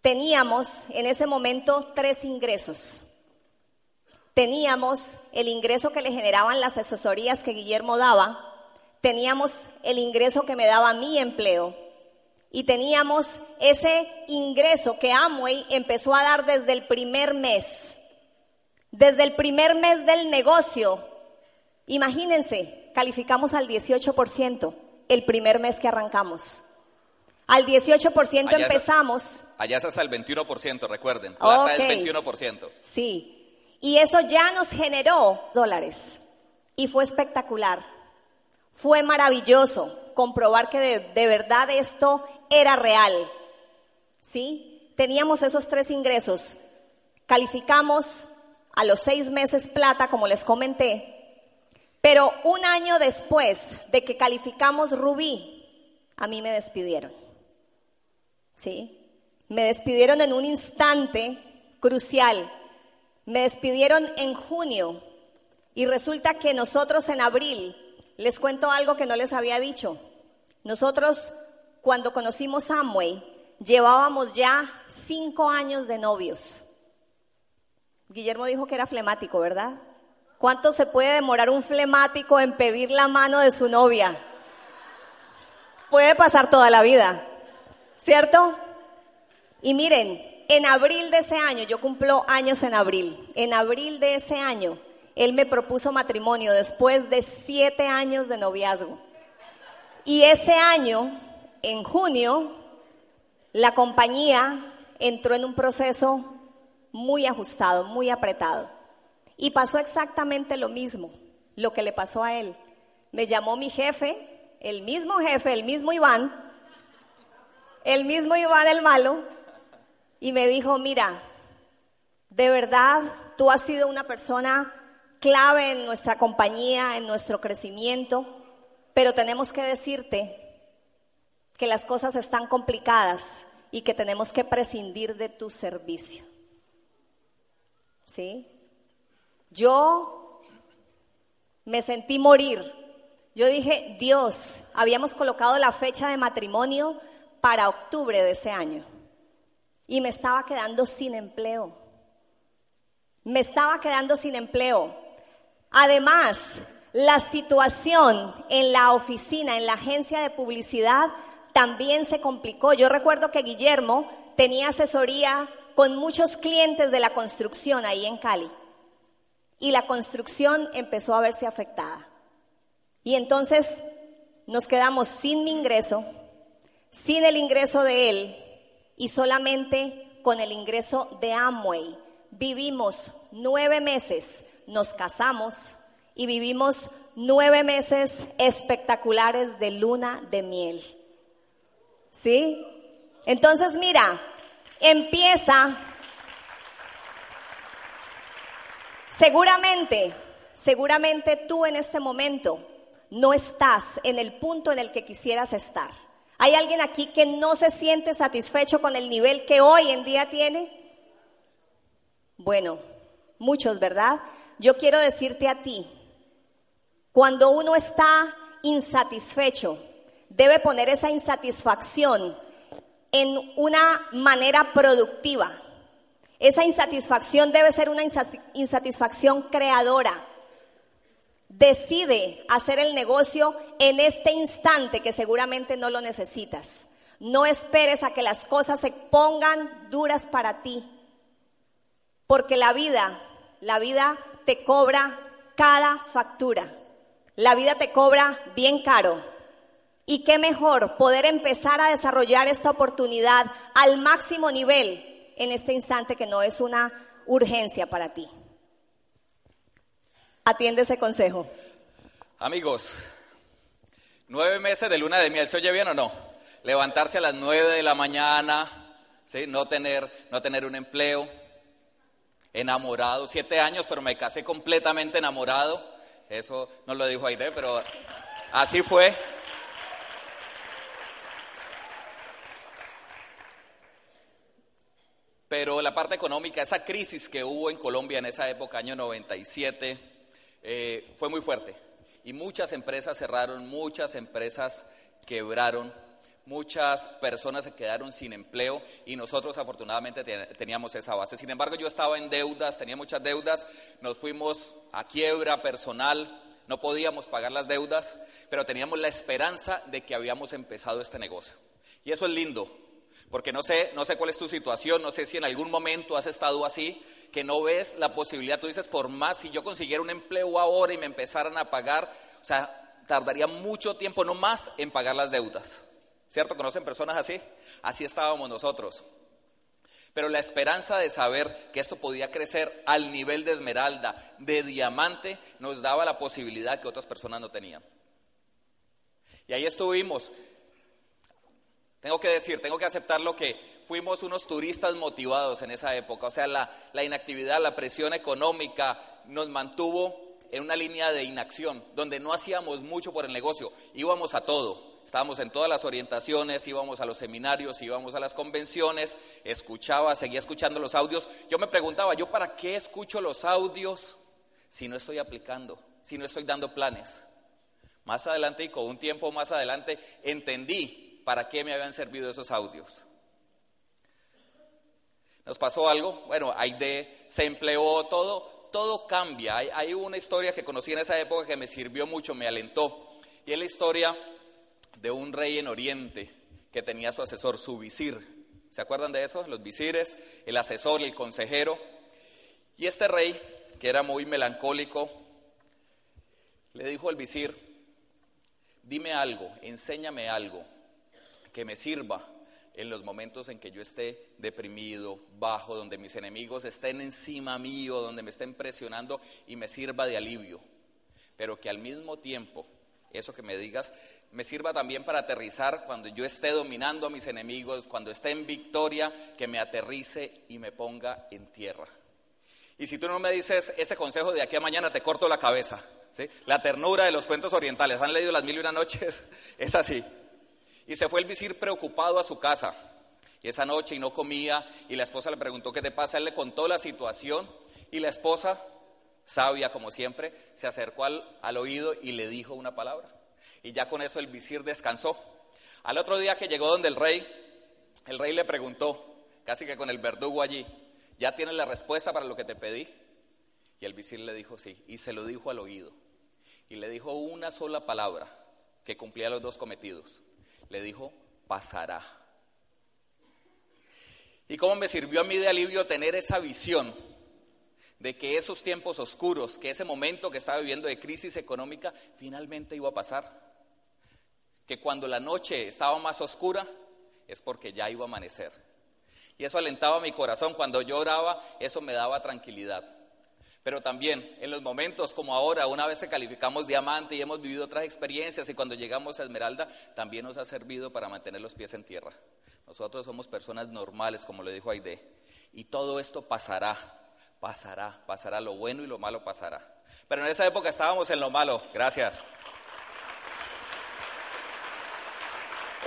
teníamos en ese momento tres ingresos. Teníamos el ingreso que le generaban las asesorías que Guillermo daba, teníamos el ingreso que me daba mi empleo y teníamos ese ingreso que Amway empezó a dar desde el primer mes. Desde el primer mes del negocio, imagínense, calificamos al 18% el primer mes que arrancamos. Al 18% empezamos. allá es hasta el 21%, recuerden. Plata es 21%. Sí, y eso ya nos generó dólares. Y fue espectacular. Fue maravilloso comprobar que de, verdad esto era real. ¿Sí? Teníamos esos tres ingresos. Calificamos a los seis meses plata, como les comenté. Pero un año después de que calificamos rubí, a mí me despidieron. ¿Sí? Me despidieron en un instante crucial me despidieron en junio y resulta que nosotros en abril, les cuento algo que no les había dicho, nosotros cuando conocimos Amway llevábamos ya cinco años de novios. Guillermo dijo que era flemático, ¿verdad? ¿Cuánto se puede demorar un flemático en pedir la mano de su novia? Puede pasar toda la vida, ¿cierto? Y miren, en abril de ese año, yo cumplo años en abril, en abril de ese año, él me propuso matrimonio después de siete años de noviazgo. Y ese año, en junio, la compañía entró en un proceso muy ajustado, muy apretado. Y pasó exactamente lo mismo, lo que le pasó a él. Me llamó mi jefe, el mismo jefe, el mismo Iván, el mismo Iván el malo, y me dijo, mira, de verdad tú has sido una persona clave en nuestra compañía, en nuestro crecimiento, pero tenemos que decirte que las cosas están complicadas y que tenemos que prescindir de tu servicio. ¿Sí? Yo me sentí morir. Yo dije, Dios, habíamos colocado la fecha de matrimonio para octubre de ese año y me estaba quedando sin empleo. Me estaba quedando sin empleo. Además, la situación en la oficina, en la agencia de publicidad, también se complicó. Yo recuerdo que Guillermo tenía asesoría con muchos clientes de la construcción ahí en Cali. y la construcción empezó a verse afectada. Y entonces nos quedamos sin mi ingreso, sin el ingreso de él y solamente con el ingreso de Amway. Vivimos nueve meses, nos casamos y vivimos nueve meses espectaculares de luna de miel. ¿Sí? Entonces, mira, empieza, seguramente, seguramente tú en este momento no estás en el punto en el que quisieras estar. ¿Hay alguien aquí que no se siente satisfecho con el nivel que hoy en día tiene? Bueno, muchos, ¿verdad? Yo quiero decirte a ti, cuando uno está insatisfecho, debe poner esa insatisfacción en una manera productiva. Esa insatisfacción debe ser una insatisfacción creadora. Decide hacer el negocio en este instante que seguramente no lo necesitas. No esperes a que las cosas se pongan duras para ti. Porque la vida, la vida te cobra cada factura. La vida te cobra bien caro. Y qué mejor poder empezar a desarrollar esta oportunidad al máximo nivel en este instante que no es una urgencia para ti. Atiende ese consejo. Amigos, nueve meses de luna de miel, ¿se oye bien o no? Levantarse a las nueve de la mañana, ¿sí? no, tener, no tener un empleo, enamorado, siete años, pero me casé completamente enamorado. Eso no lo dijo Aide, pero así fue. Pero la parte económica, esa crisis que hubo en Colombia en esa época, año 97, eh, fue muy fuerte. Y muchas empresas cerraron, muchas empresas quebraron, muchas personas se quedaron sin empleo y nosotros afortunadamente teníamos esa base. Sin embargo, yo estaba en deudas, tenía muchas deudas, nos fuimos a quiebra personal, no podíamos pagar las deudas, pero teníamos la esperanza de que habíamos empezado este negocio. Y eso es lindo, porque no sé, no sé cuál es tu situación, no sé si en algún momento has estado así, que no ves la posibilidad, tú dices, por más, si yo consiguiera un empleo ahora y me empezaran a pagar, o sea, tardaría mucho tiempo, no más, en pagar las deudas. ¿Cierto? ¿Conocen personas así? Así estábamos nosotros. Pero la esperanza de saber que esto podía crecer al nivel de esmeralda, de diamante, nos daba la posibilidad que otras personas no tenían. Y ahí estuvimos tengo que decir, tengo que aceptar lo que fuimos unos turistas motivados en esa época. O sea, la, inactividad, la presión económica nos mantuvo en una línea de inacción, donde no hacíamos mucho por el negocio, íbamos a todo. Estábamos en todas las orientaciones, íbamos a los seminarios, íbamos a las convenciones, escuchaba, seguía escuchando los audios. Yo me preguntaba, ¿yo para qué escucho los audios si no estoy aplicando, si no estoy dando planes? Más adelante y con un tiempo más adelante entendí para qué me habían servido esos audios. ¿Nos pasó algo? Bueno, de se empleó todo, todo cambia. Hay, hay, una historia que conocí en esa época que me sirvió mucho, me alentó. Y es la historia de un rey en Oriente que tenía su asesor, su visir. ¿Se acuerdan de eso? Los visires, el asesor, el consejero. Y este rey, que era muy melancólico, le dijo al visir, dime algo, enséñame algo que me sirva en los momentos en que yo esté deprimido, bajo, donde mis enemigos estén encima mío, donde me estén presionando y me sirva de alivio. Pero que al mismo tiempo, eso que me digas, me sirva también para aterrizar cuando yo esté dominando a mis enemigos, cuando esté en victoria, que me aterrice y me ponga en tierra. Y si tú no me dices ese consejo de aquí a mañana, te corto la cabeza. La ternura de los cuentos orientales, ¿han leído las mil y una noches? Es así. Y se fue el visir preocupado a su casa. Y esa noche y no comía y la esposa le preguntó qué te pasa. Él le contó la situación y la esposa, sabia como siempre, se acercó al, al oído y le dijo una palabra. Y ya con eso el visir descansó. Al otro día que llegó donde el rey, el rey le preguntó, casi que con el verdugo allí, ¿ya tienes la respuesta para lo que te pedí? Y el visir le dijo sí, y se lo dijo al oído. Y le dijo una sola palabra que cumplía los dos cometidos le dijo, pasará. ¿Y cómo me sirvió a mí de alivio tener esa visión? de que esos tiempos oscuros, que ese momento que estaba viviendo de crisis económica, finalmente iba a pasar. Que cuando la noche estaba más oscura, es porque ya iba a amanecer. Y eso alentaba mi corazón. Cuando yo oraba, eso me daba tranquilidad. Pero también en los momentos como ahora, una vez que calificamos diamante y hemos vivido otras experiencias y cuando llegamos a Esmeralda, también nos ha servido para mantener los pies en tierra. Nosotros somos personas normales, como le dijo Aide. Y todo esto pasará, pasará, pasará. Lo bueno y lo malo pasará. Pero en esa época estábamos en lo malo. Gracias.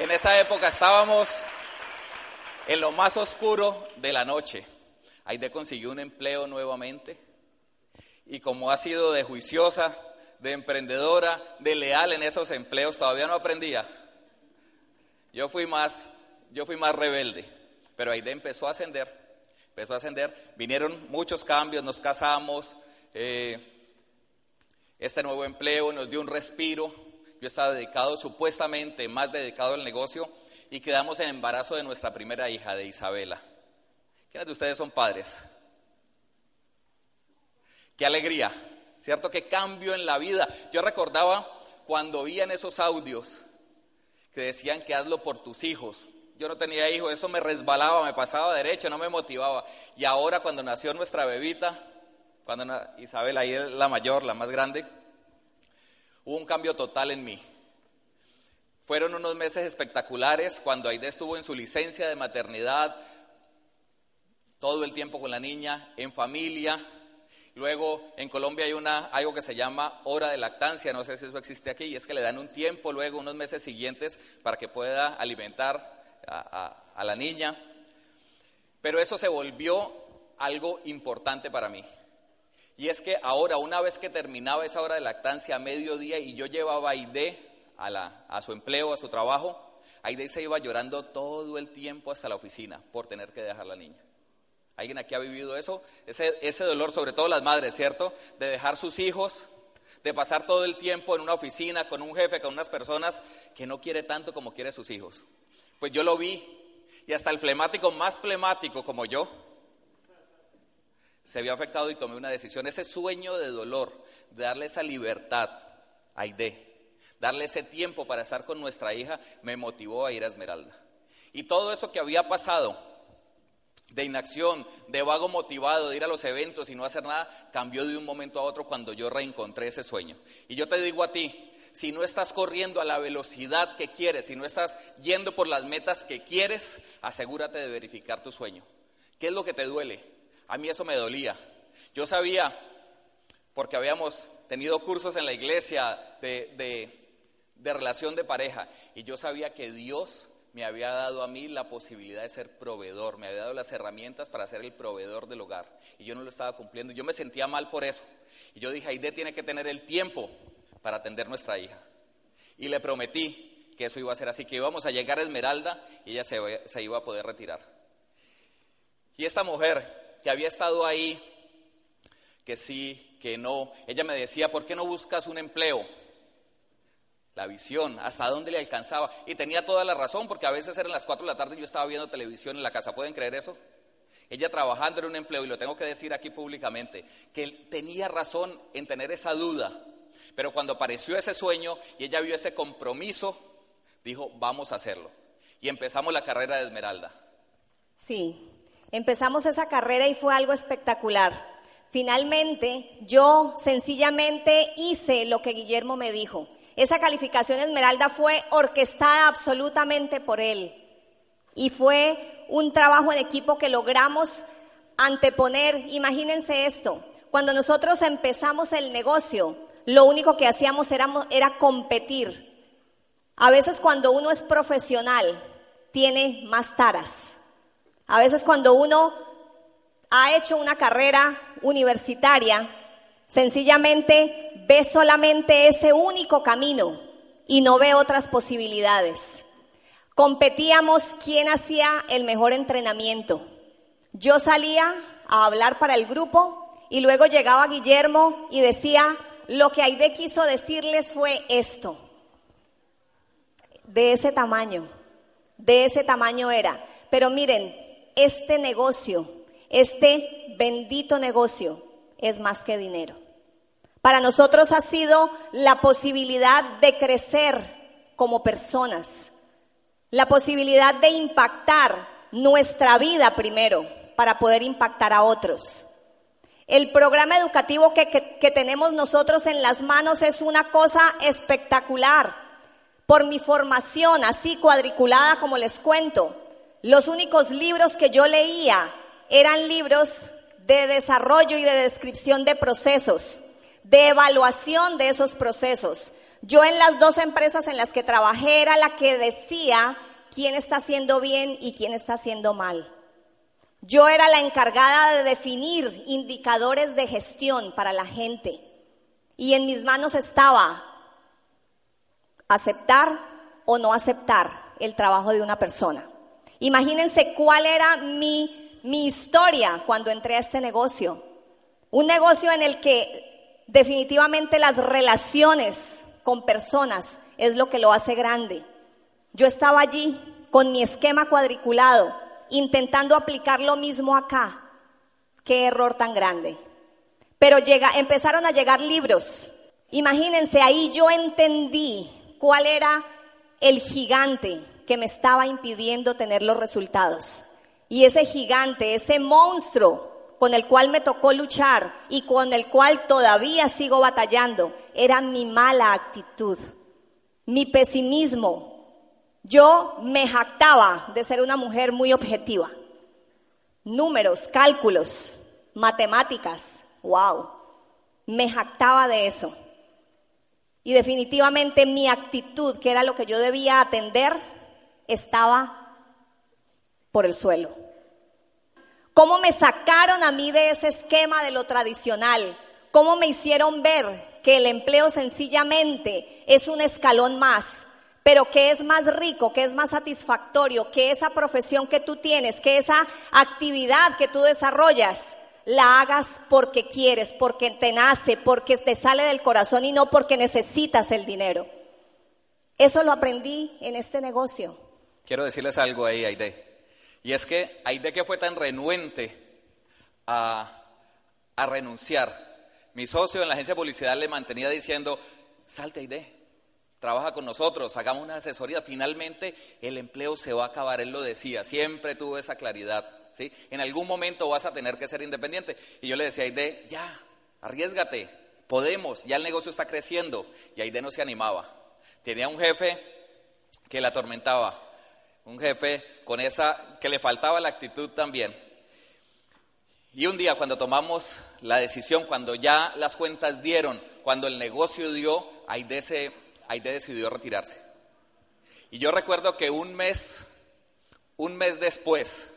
En esa época estábamos en lo más oscuro de la noche. Aide consiguió un empleo nuevamente y como ha sido de juiciosa, de emprendedora, de leal en esos empleos, todavía no aprendía. Yo fui más, yo fui más rebelde, pero Aide empezó a ascender, empezó a ascender, vinieron muchos cambios, nos casamos, eh, este nuevo empleo nos dio un respiro, yo estaba dedicado supuestamente, más dedicado al negocio, y quedamos en embarazo de nuestra primera hija, de Isabela. ¿Quiénes de ustedes son padres? Qué alegría, ¿cierto? Qué cambio en la vida. Yo recordaba cuando oían esos audios que decían que hazlo por tus hijos. Yo no tenía hijos, eso me resbalaba, me pasaba derecho, no me motivaba. Y ahora cuando nació nuestra bebita, cuando Isabel ahí es la mayor, la más grande, hubo un cambio total en mí. Fueron unos meses espectaculares cuando Aide estuvo en su licencia de maternidad, todo el tiempo con la niña, en familia, Luego, en Colombia hay una, algo que se llama hora de lactancia, no sé si eso existe aquí, y es que le dan un tiempo, luego unos meses siguientes, para que pueda alimentar a, la niña. Pero eso se volvió algo importante para mí. Y es que ahora, una vez que terminaba esa hora de lactancia a mediodía y yo llevaba a Aide a, a su empleo, a su trabajo, Aide se iba llorando todo el tiempo hasta la oficina por tener que dejar a la niña. ¿Alguien aquí ha vivido eso? Ese, dolor, sobre todo las madres, ¿cierto? De dejar sus hijos, de pasar todo el tiempo en una oficina con un jefe, con unas personas que no quiere tanto como quiere sus hijos. Pues yo lo vi y hasta el flemático más flemático como yo se vio afectado y tomé una decisión. Ese sueño de dolor, de darle esa libertad a Aide, darle ese tiempo para estar con nuestra hija, me motivó a ir a Esmeralda. Y todo eso que había pasado de inacción, de vago motivado, de ir a los eventos y no hacer nada, cambió de un momento a otro cuando yo reencontré ese sueño. Y yo te digo a ti, si no estás corriendo a la velocidad que quieres, si no estás yendo por las metas que quieres, asegúrate de verificar tu sueño. ¿Qué es lo que te duele? A mí eso me dolía. Yo sabía, porque habíamos tenido cursos en la iglesia de, de, de relación de pareja, y yo sabía que Dios me había dado a mí la posibilidad de ser proveedor, me había dado las herramientas para ser el proveedor del hogar. Y yo no lo estaba cumpliendo. Yo me sentía mal por eso. Y yo dije, Aide tiene que tener el tiempo para atender nuestra hija. Y le prometí que eso iba a ser así, que íbamos a llegar a Esmeralda y ella se iba a poder retirar. Y esta mujer que había estado ahí, que sí, que no, ella me decía, ¿por qué no buscas un empleo? La visión, hasta dónde le alcanzaba. Y tenía toda la razón, porque a veces eran las 4 de la tarde y yo estaba viendo televisión en la casa. ¿Pueden creer eso? Ella trabajando en un empleo, y lo tengo que decir aquí públicamente, que tenía razón en tener esa duda. Pero cuando apareció ese sueño y ella vio ese compromiso, dijo, vamos a hacerlo. Y empezamos la carrera de Esmeralda. Sí, empezamos esa carrera y fue algo espectacular. Finalmente, yo sencillamente hice lo que Guillermo me dijo. Esa calificación Esmeralda fue orquestada absolutamente por él. Y fue un trabajo en equipo que logramos anteponer. Imagínense esto. Cuando nosotros empezamos el negocio, lo único que hacíamos era, era competir. A veces cuando uno es profesional, tiene más taras. A veces cuando uno ha hecho una carrera universitaria, sencillamente ve solamente ese único camino y no ve otras posibilidades. Competíamos quién hacía el mejor entrenamiento. Yo salía a hablar para el grupo y luego llegaba Guillermo y decía, lo que Aide quiso decirles fue esto, de ese tamaño, de ese tamaño era. Pero miren, este negocio, este bendito negocio, es más que dinero. Para nosotros ha sido la posibilidad de crecer como personas, la posibilidad de impactar nuestra vida primero para poder impactar a otros. El programa educativo que, tenemos nosotros en las manos es una cosa espectacular. Por mi formación así cuadriculada como les cuento, los únicos libros que yo leía eran libros de desarrollo y de descripción de procesos, de evaluación de esos procesos. Yo en las dos empresas en las que trabajé era la que decía quién está haciendo bien y quién está haciendo mal. Yo era la encargada de definir indicadores de gestión para la gente y en mis manos estaba aceptar o no aceptar el trabajo de una persona. Imagínense cuál era mi, mi historia cuando entré a este negocio. Un negocio en el que definitivamente las relaciones con personas es lo que lo hace grande. Yo estaba allí con mi esquema cuadriculado intentando aplicar lo mismo acá. Qué error tan grande. Pero llega, empezaron a llegar libros. Imagínense, ahí yo entendí cuál era el gigante que me estaba impidiendo tener los resultados. Y ese gigante, ese monstruo con el cual me tocó luchar y con el cual todavía sigo batallando, era mi mala actitud, mi pesimismo, yo me jactaba de ser una mujer muy objetiva. Números, cálculos, matemáticas, wow. Me jactaba de eso. Y definitivamente mi actitud, que era lo que yo debía atender, estaba por el suelo. ¿Cómo me sacaron a mí de ese esquema de lo tradicional? ¿Cómo me hicieron ver que el empleo sencillamente es un escalón más pero que es más rico, que es más satisfactorio, que esa profesión que tú tienes, que esa actividad que tú desarrollas, la hagas porque quieres, porque te nace, porque te sale del corazón y no porque necesitas el dinero. Eso lo aprendí en este negocio. Quiero decirles algo ahí, Aide. Y es que Aide que fue tan renuente a, a renunciar, mi socio en la agencia de publicidad le mantenía diciendo, salte Aide, trabaja con nosotros, hagamos una asesoría, finalmente el empleo se va a acabar, él lo decía, siempre tuvo esa claridad, ¿sí? En algún momento vas a tener que ser independiente. Y yo le decía, Aide, ya, arriesgate, podemos, ya el negocio está creciendo. Y Aide no se animaba. Tenía un jefe que la atormentaba, un jefe con esa, que le faltaba la actitud también. Y un día cuando tomamos la decisión, cuando ya las cuentas dieron, cuando el negocio dio, Aide se Aide decidió retirarse. Y yo recuerdo que un mes, un mes después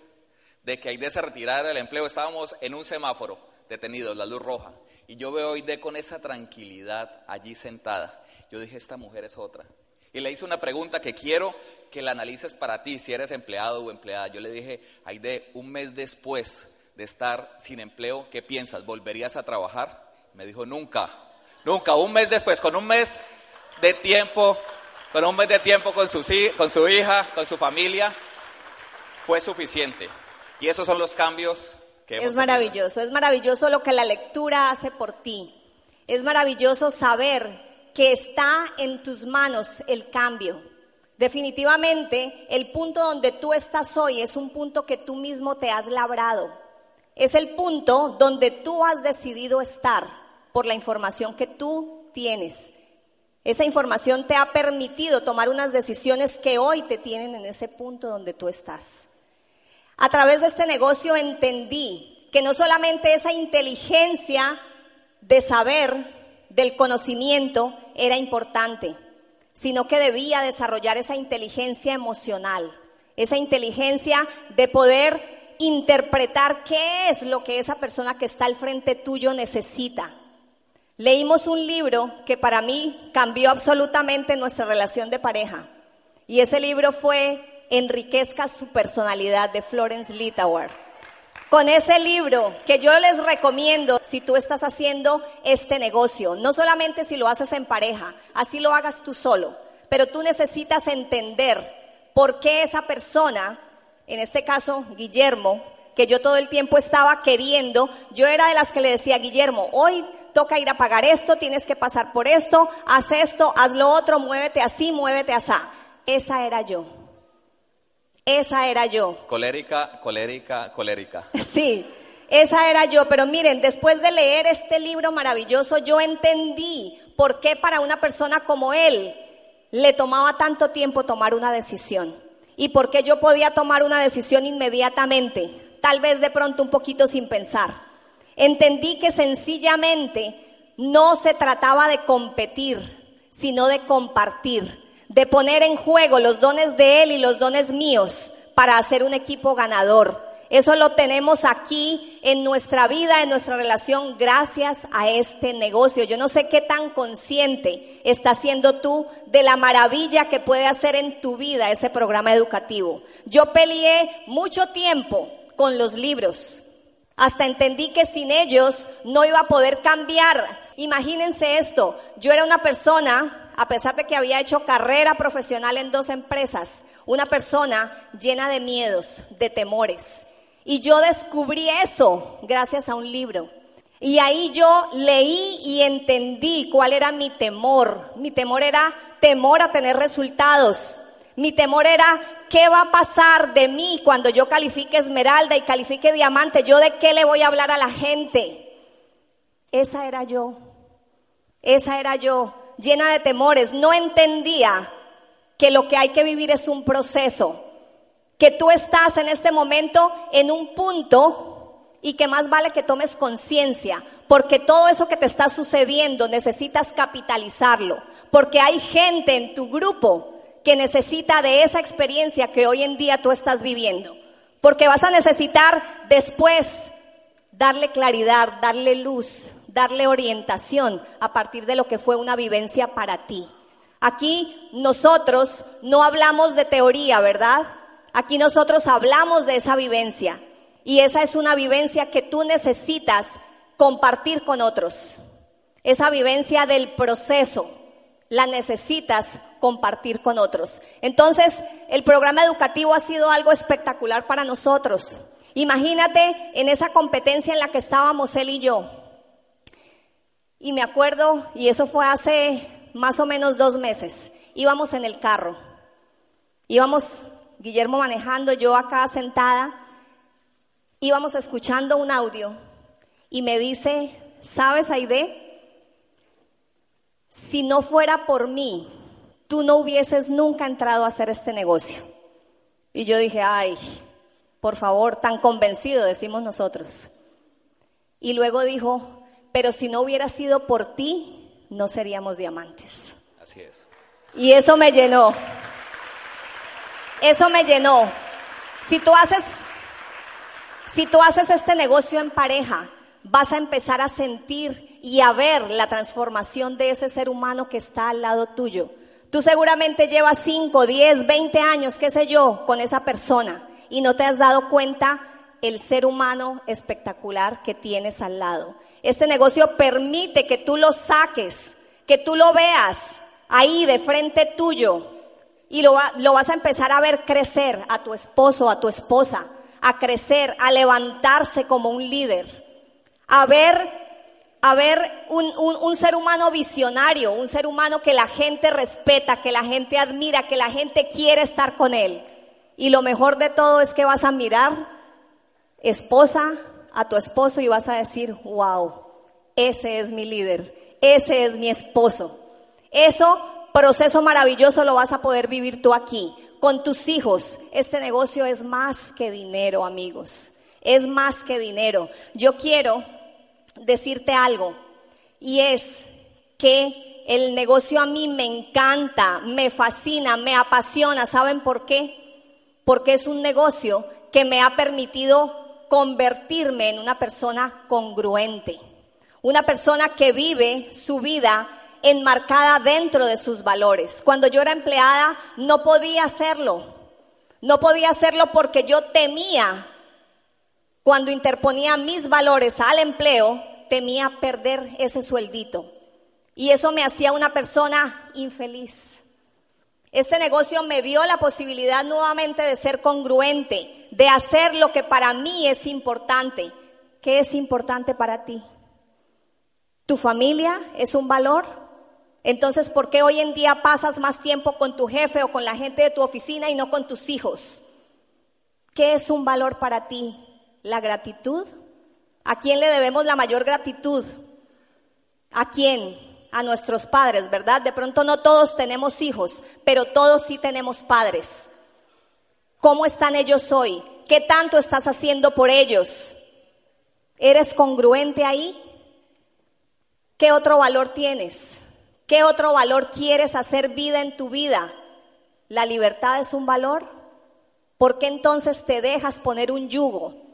de que Aide se retirara del empleo, estábamos en un semáforo detenidos, la luz roja. Y yo veo a Aide con esa tranquilidad allí sentada. Yo dije, esta mujer es otra. Y le hice una pregunta que quiero que la analices para ti, si eres empleado o empleada. Yo le dije, Aide, un mes después de estar sin empleo, ¿qué piensas? ¿Volverías a trabajar? Me dijo, nunca, nunca, un mes después, con un mes de tiempo, con un mes de tiempo con su, con su hija, con su familia, fue suficiente. Y esos son los cambios que hemos Es maravilloso, es maravilloso lo que la lectura hace por ti. Es maravilloso saber que está en tus manos el cambio. Definitivamente, el punto donde tú estás hoy es un punto que tú mismo te has labrado. Es el punto donde tú has decidido estar por la información que tú tienes. Esa información te ha permitido tomar unas decisiones que hoy te tienen en ese punto donde tú estás. A través de este negocio entendí que no solamente esa inteligencia de saber, del conocimiento, era importante, sino que debía desarrollar esa inteligencia emocional, esa inteligencia de poder interpretar qué es lo que esa persona que está al frente tuyo necesita Leímos un libro que para mí cambió absolutamente nuestra relación de pareja. Y ese libro fue Enriquezca su personalidad de Florence Litauer. Con ese libro que yo les recomiendo si tú estás haciendo este negocio, no solamente si lo haces en pareja, así lo hagas tú solo, pero tú necesitas entender por qué esa persona, en este caso Guillermo, que yo todo el tiempo estaba queriendo, yo era de las que le decía, Guillermo, hoy toca ir a pagar esto, tienes que pasar por esto, haz esto, haz lo otro, muévete así, muévete así. Esa era yo. Esa era yo. Colérica, colérica, colérica. Sí, esa era yo. Pero miren, después de leer este libro maravilloso, yo entendí por qué para una persona como él le tomaba tanto tiempo tomar una decisión. Y por qué yo podía tomar una decisión inmediatamente, tal vez de pronto un poquito sin pensar. Entendí que sencillamente no se trataba de competir, sino de compartir, de poner en juego los dones de Él y los dones míos para hacer un equipo ganador. Eso lo tenemos aquí en nuestra vida, en nuestra relación, gracias a este negocio. Yo no sé qué tan consciente estás siendo tú de la maravilla que puede hacer en tu vida ese programa educativo. Yo peleé mucho tiempo con los libros. Hasta entendí que sin ellos no iba a poder cambiar. Imagínense esto, yo era una persona, a pesar de que había hecho carrera profesional en dos empresas, una persona llena de miedos, de temores. Y yo descubrí eso gracias a un libro. Y ahí yo leí y entendí cuál era mi temor. Mi temor era temor a tener resultados. Mi temor era ¿Qué va a pasar de mí cuando yo califique esmeralda y califique diamante? ¿Yo de qué le voy a hablar a la gente? Esa era yo. Esa era yo, llena de temores. No entendía que lo que hay que vivir es un proceso. Que tú estás en este momento en un punto y que más vale que tomes conciencia, porque todo eso que te está sucediendo necesitas capitalizarlo, porque hay gente en tu grupo que necesita de esa experiencia que hoy en día tú estás viviendo. Porque vas a necesitar después darle claridad, darle luz, darle orientación a partir de lo que fue una vivencia para ti. Aquí nosotros no hablamos de teoría, ¿verdad? Aquí nosotros hablamos de esa vivencia. Y esa es una vivencia que tú necesitas compartir con otros. Esa vivencia del proceso la necesitas compartir con otros. Entonces, el programa educativo ha sido algo espectacular para nosotros. Imagínate en esa competencia en la que estábamos él y yo. Y me acuerdo, y eso fue hace más o menos dos meses, íbamos en el carro. Íbamos, Guillermo manejando, yo acá sentada, íbamos escuchando un audio y me dice, ¿sabes, Aide? si no fuera por mí, tú no hubieses nunca entrado a hacer este negocio. Y yo dije, ay, por favor, tan convencido, decimos nosotros. Y luego dijo, pero si no hubiera sido por ti, no seríamos diamantes. Así es. Y eso me llenó. Eso me llenó. Si tú haces, si tú haces este negocio en pareja, vas a empezar a sentir y a ver la transformación de ese ser humano que está al lado tuyo. Tú seguramente llevas 5, 10, 20 años, qué sé yo, con esa persona y no te has dado cuenta el ser humano espectacular que tienes al lado. Este negocio permite que tú lo saques, que tú lo veas ahí de frente tuyo y lo, lo vas a empezar a ver crecer a tu esposo, a tu esposa, a crecer, a levantarse como un líder a ver, a ver un, un, ser humano visionario, un ser humano que la gente respeta, que la gente admira, que la gente quiere estar con él. Y lo mejor de todo es que vas a mirar, esposa, a tu esposo y vas a decir, wow, ese es mi líder, ese es mi esposo. Eso, proceso maravilloso, lo vas a poder vivir tú aquí, con tus hijos. Este negocio es más que dinero, amigos. Es más que dinero. Yo quiero decirte algo y es que el negocio a mí me encanta, me fascina, me apasiona. ¿Saben por qué? Porque es un negocio que me ha permitido convertirme en una persona congruente, una persona que vive su vida enmarcada dentro de sus valores. Cuando yo era empleada no podía hacerlo, no podía hacerlo porque yo temía cuando interponía mis valores al empleo, temía perder ese sueldito. Y eso me hacía una persona infeliz. Este negocio me dio la posibilidad nuevamente de ser congruente, de hacer lo que para mí es importante. ¿Qué es importante para ti? ¿Tu familia es un valor? Entonces, ¿por qué hoy en día pasas más tiempo con tu jefe o con la gente de tu oficina y no con tus hijos? ¿Qué es un valor para ti? ¿La gratitud? ¿A quién le debemos la mayor gratitud? ¿A quién? A nuestros padres, ¿verdad? De pronto no todos tenemos hijos, pero todos sí tenemos padres. ¿Cómo están ellos hoy? ¿Qué tanto estás haciendo por ellos? ¿Eres congruente ahí? ¿Qué otro valor tienes? ¿Qué otro valor quieres hacer vida en tu vida? ¿La libertad es un valor? ¿Por qué entonces te dejas poner un yugo?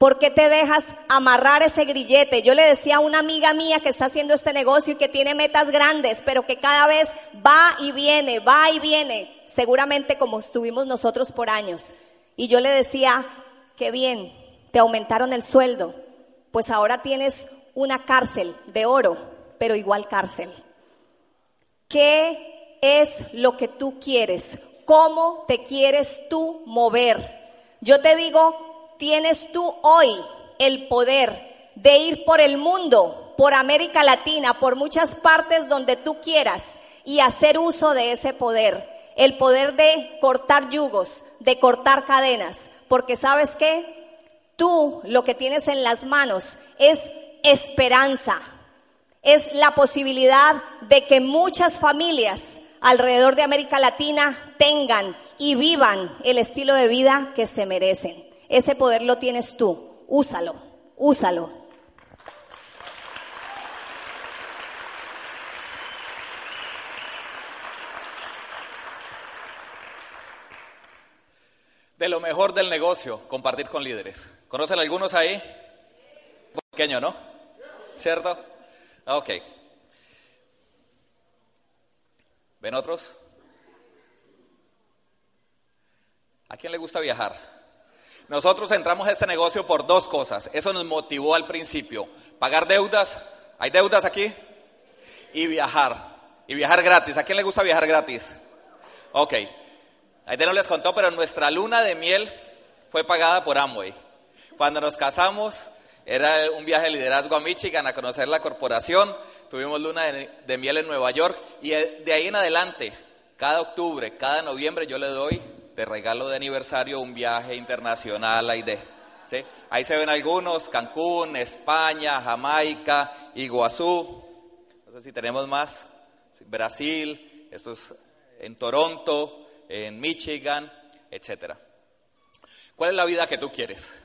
¿Por qué te dejas amarrar ese grillete? Yo le decía a una amiga mía que está haciendo este negocio y que tiene metas grandes, pero que cada vez va y viene, va y viene, seguramente como estuvimos nosotros por años. Y yo le decía, qué bien, te aumentaron el sueldo, pues ahora tienes una cárcel de oro, pero igual cárcel. ¿Qué es lo que tú quieres? ¿Cómo te quieres tú mover? Yo te digo, tienes tú hoy el poder de ir por el mundo, por América Latina, por muchas partes donde tú quieras y hacer uso de ese poder. El poder de cortar yugos, de cortar cadenas. Porque sabes qué? Tú lo que tienes en las manos es esperanza. Es la posibilidad de que muchas familias alrededor de América Latina tengan y vivan el estilo de vida que se merecen. Ese poder lo tienes tú. Úsalo, úsalo. De lo mejor del negocio, compartir con líderes. ¿Conocen algunos ahí? Pequeño, ¿no? ¿Cierto? Ok. ¿Ven otros? ¿A quién le gusta viajar? Nosotros entramos a este negocio por dos cosas. Eso nos motivó al principio. Pagar deudas. ¿Hay deudas aquí? Y viajar. Y viajar gratis. ¿A quién le gusta viajar gratis? Ok. Ahí no les contó, pero nuestra luna de miel fue pagada por Amway. Cuando nos casamos, era un viaje de liderazgo a Michigan a conocer la corporación. Tuvimos luna de, miel en Nueva York y de ahí en adelante, cada octubre, cada noviembre yo le doy de regalo de aniversario un viaje internacional a ID. ¿sí? Ahí se ven algunos, Cancún, España, Jamaica, Iguazú. No sé si tenemos más. Brasil, esto es en Toronto, en Michigan, etcétera. ¿Cuál es la vida que tú quieres?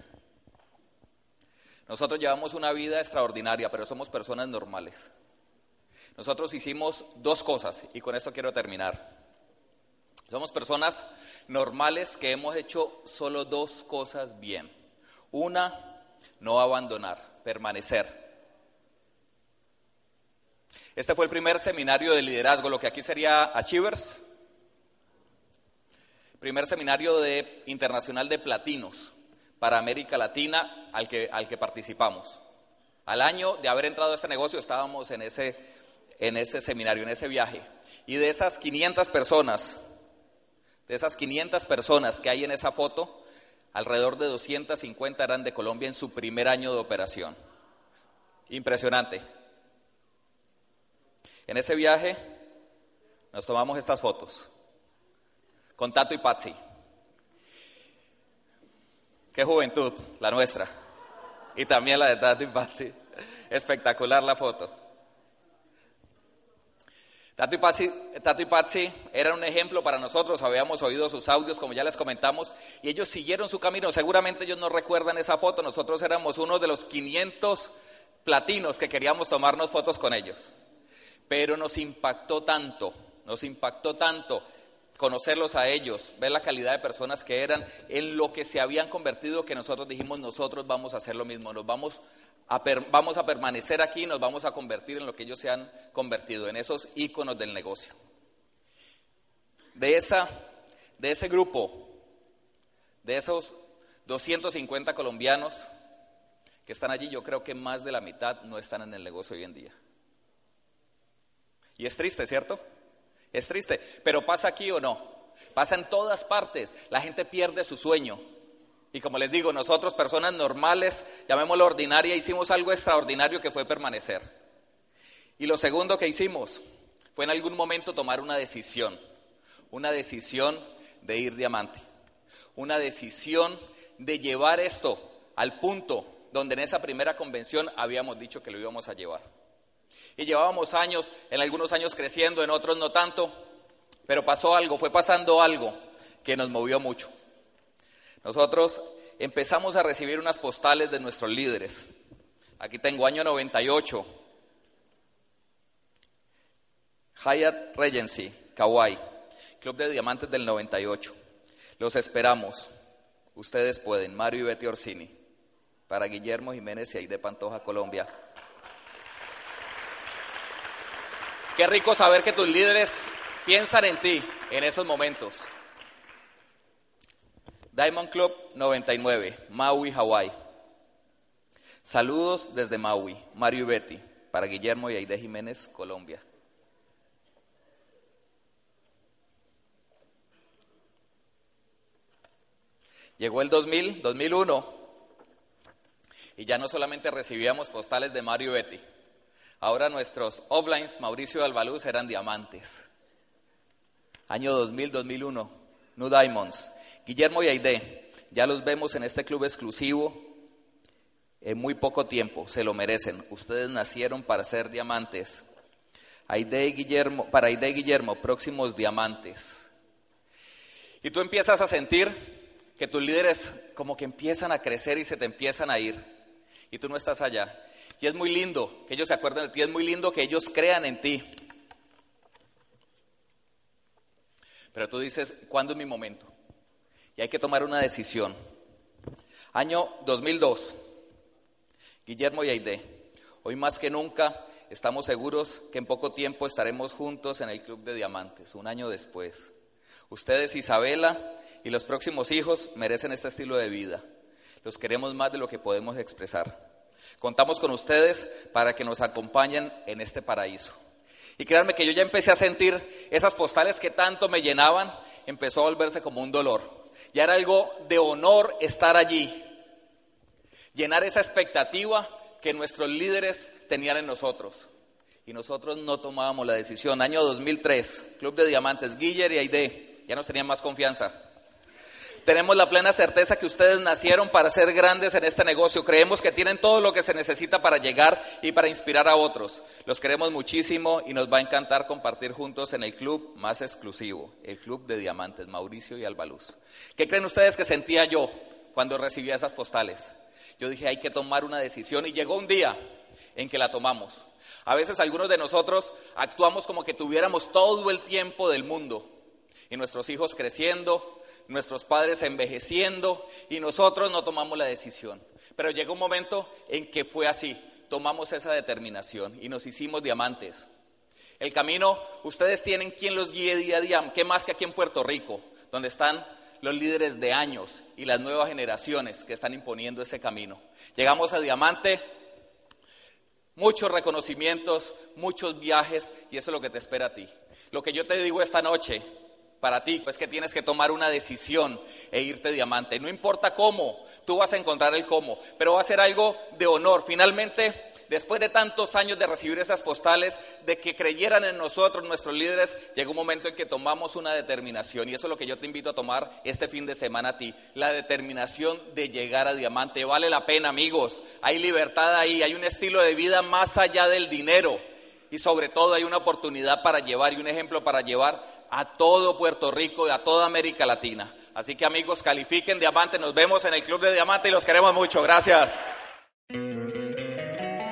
Nosotros llevamos una vida extraordinaria, pero somos personas normales. Nosotros hicimos dos cosas y con esto quiero terminar. Somos personas normales que hemos hecho solo dos cosas bien. Una, no abandonar, permanecer. Este fue el primer seminario de liderazgo, lo que aquí sería Achievers, primer seminario de, internacional de platinos para América Latina al que, al que participamos. Al año de haber entrado a ese negocio estábamos en ese, en ese seminario, en ese viaje. Y de esas 500 personas, de esas 500 personas que hay en esa foto, alrededor de 250 eran de Colombia en su primer año de operación. Impresionante. En ese viaje nos tomamos estas fotos con Tato y Patsy. Qué juventud, la nuestra. Y también la de Tato y Patsy. Espectacular la foto. Tato y, Patsy, Tato y Patsy eran un ejemplo para nosotros, habíamos oído sus audios, como ya les comentamos, y ellos siguieron su camino. Seguramente ellos no recuerdan esa foto, nosotros éramos uno de los 500 platinos que queríamos tomarnos fotos con ellos. Pero nos impactó tanto, nos impactó tanto conocerlos a ellos, ver la calidad de personas que eran, en lo que se habían convertido, que nosotros dijimos, nosotros vamos a hacer lo mismo, nos vamos a, vamos a permanecer aquí, nos vamos a convertir en lo que ellos se han convertido, en esos íconos del negocio. De, esa, de ese grupo, de esos 250 colombianos que están allí, yo creo que más de la mitad no están en el negocio hoy en día. Y es triste, ¿cierto? Es triste, pero pasa aquí o no. Pasa en todas partes. La gente pierde su sueño. Y como les digo, nosotros, personas normales, llamémoslo ordinaria, hicimos algo extraordinario que fue permanecer. Y lo segundo que hicimos fue en algún momento tomar una decisión. Una decisión de ir diamante. Una decisión de llevar esto al punto donde en esa primera convención habíamos dicho que lo íbamos a llevar. Y llevábamos años, en algunos años creciendo, en otros no tanto, pero pasó algo, fue pasando algo que nos movió mucho. Nosotros empezamos a recibir unas postales de nuestros líderes. Aquí tengo año 98. Hyatt Regency, Kauai, Club de Diamantes del 98. Los esperamos. Ustedes pueden. Mario y Betty Orsini. Para Guillermo Jiménez y Aide Pantoja, Colombia. Qué rico saber que tus líderes piensan en ti en esos momentos. Diamond Club 99, Maui, Hawaii. Saludos desde Maui, Mario y Betty, para Guillermo y Aide Jiménez, Colombia. Llegó el 2000, 2001, y ya no solamente recibíamos postales de Mario y Betty, ahora nuestros offlines, Mauricio y Albaluz, eran diamantes. Año 2000, 2001, New Diamonds. Guillermo y Aide, ya los vemos en este club exclusivo en muy poco tiempo, se lo merecen. Ustedes nacieron para ser diamantes. Aide y Guillermo, para Aide y Guillermo, próximos diamantes. Y tú empiezas a sentir que tus líderes como que empiezan a crecer y se te empiezan a ir. Y tú no estás allá. Y es muy lindo que ellos se acuerden de ti, es muy lindo que ellos crean en ti. Pero tú dices, ¿cuándo es mi momento? Y hay que tomar una decisión. Año 2002. Guillermo y Aide, hoy más que nunca estamos seguros que en poco tiempo estaremos juntos en el Club de Diamantes, un año después. Ustedes, Isabela, y los próximos hijos merecen este estilo de vida. Los queremos más de lo que podemos expresar. Contamos con ustedes para que nos acompañen en este paraíso. Y créanme que yo ya empecé a sentir esas postales que tanto me llenaban, empezó a volverse como un dolor. Ya era algo de honor estar allí, llenar esa expectativa que nuestros líderes tenían en nosotros. Y nosotros no tomábamos la decisión. Año 2003, Club de Diamantes, Guiller y Aide, ya nos tenían más confianza. Tenemos la plena certeza que ustedes nacieron para ser grandes en este negocio. Creemos que tienen todo lo que se necesita para llegar y para inspirar a otros. Los queremos muchísimo y nos va a encantar compartir juntos en el club más exclusivo, el Club de Diamantes, Mauricio y Albaluz. ¿Qué creen ustedes que sentía yo cuando recibía esas postales? Yo dije, hay que tomar una decisión y llegó un día en que la tomamos. A veces algunos de nosotros actuamos como que tuviéramos todo el tiempo del mundo y nuestros hijos creciendo, nuestros padres envejeciendo y nosotros no tomamos la decisión. Pero llegó un momento en que fue así, tomamos esa determinación y nos hicimos diamantes. El camino, ustedes tienen quien los guíe día a día, ¿qué más que aquí en Puerto Rico, donde están los líderes de años y las nuevas generaciones que están imponiendo ese camino. Llegamos a Diamante, muchos reconocimientos, muchos viajes y eso es lo que te espera a ti. Lo que yo te digo esta noche para ti, pues que tienes que tomar una decisión e irte diamante. No importa cómo, tú vas a encontrar el cómo, pero va a ser algo de honor. Finalmente, después de tantos años de recibir esas postales, de que creyeran en nosotros, nuestros líderes, llegó un momento en que tomamos una determinación. Y eso es lo que yo te invito a tomar este fin de semana a ti. La determinación de llegar a diamante. Vale la pena, amigos. Hay libertad ahí, hay un estilo de vida más allá del dinero. Y sobre todo hay una oportunidad para llevar y un ejemplo para llevar a todo Puerto Rico y a toda América Latina. Así que amigos, califiquen Diamante, nos vemos en el Club de Diamante y los queremos mucho. Gracias.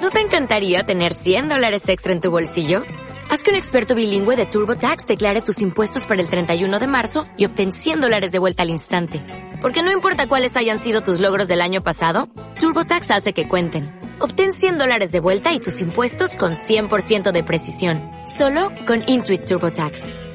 ¿No te encantaría tener 100 dólares extra en tu bolsillo? Haz que un experto bilingüe de TurboTax declare tus impuestos para el 31 de marzo y obtén 100 dólares de vuelta al instante. Porque no importa cuáles hayan sido tus logros del año pasado, TurboTax hace que cuenten. Obtén 100 dólares de vuelta y tus impuestos con 100% de precisión, solo con Intuit TurboTax.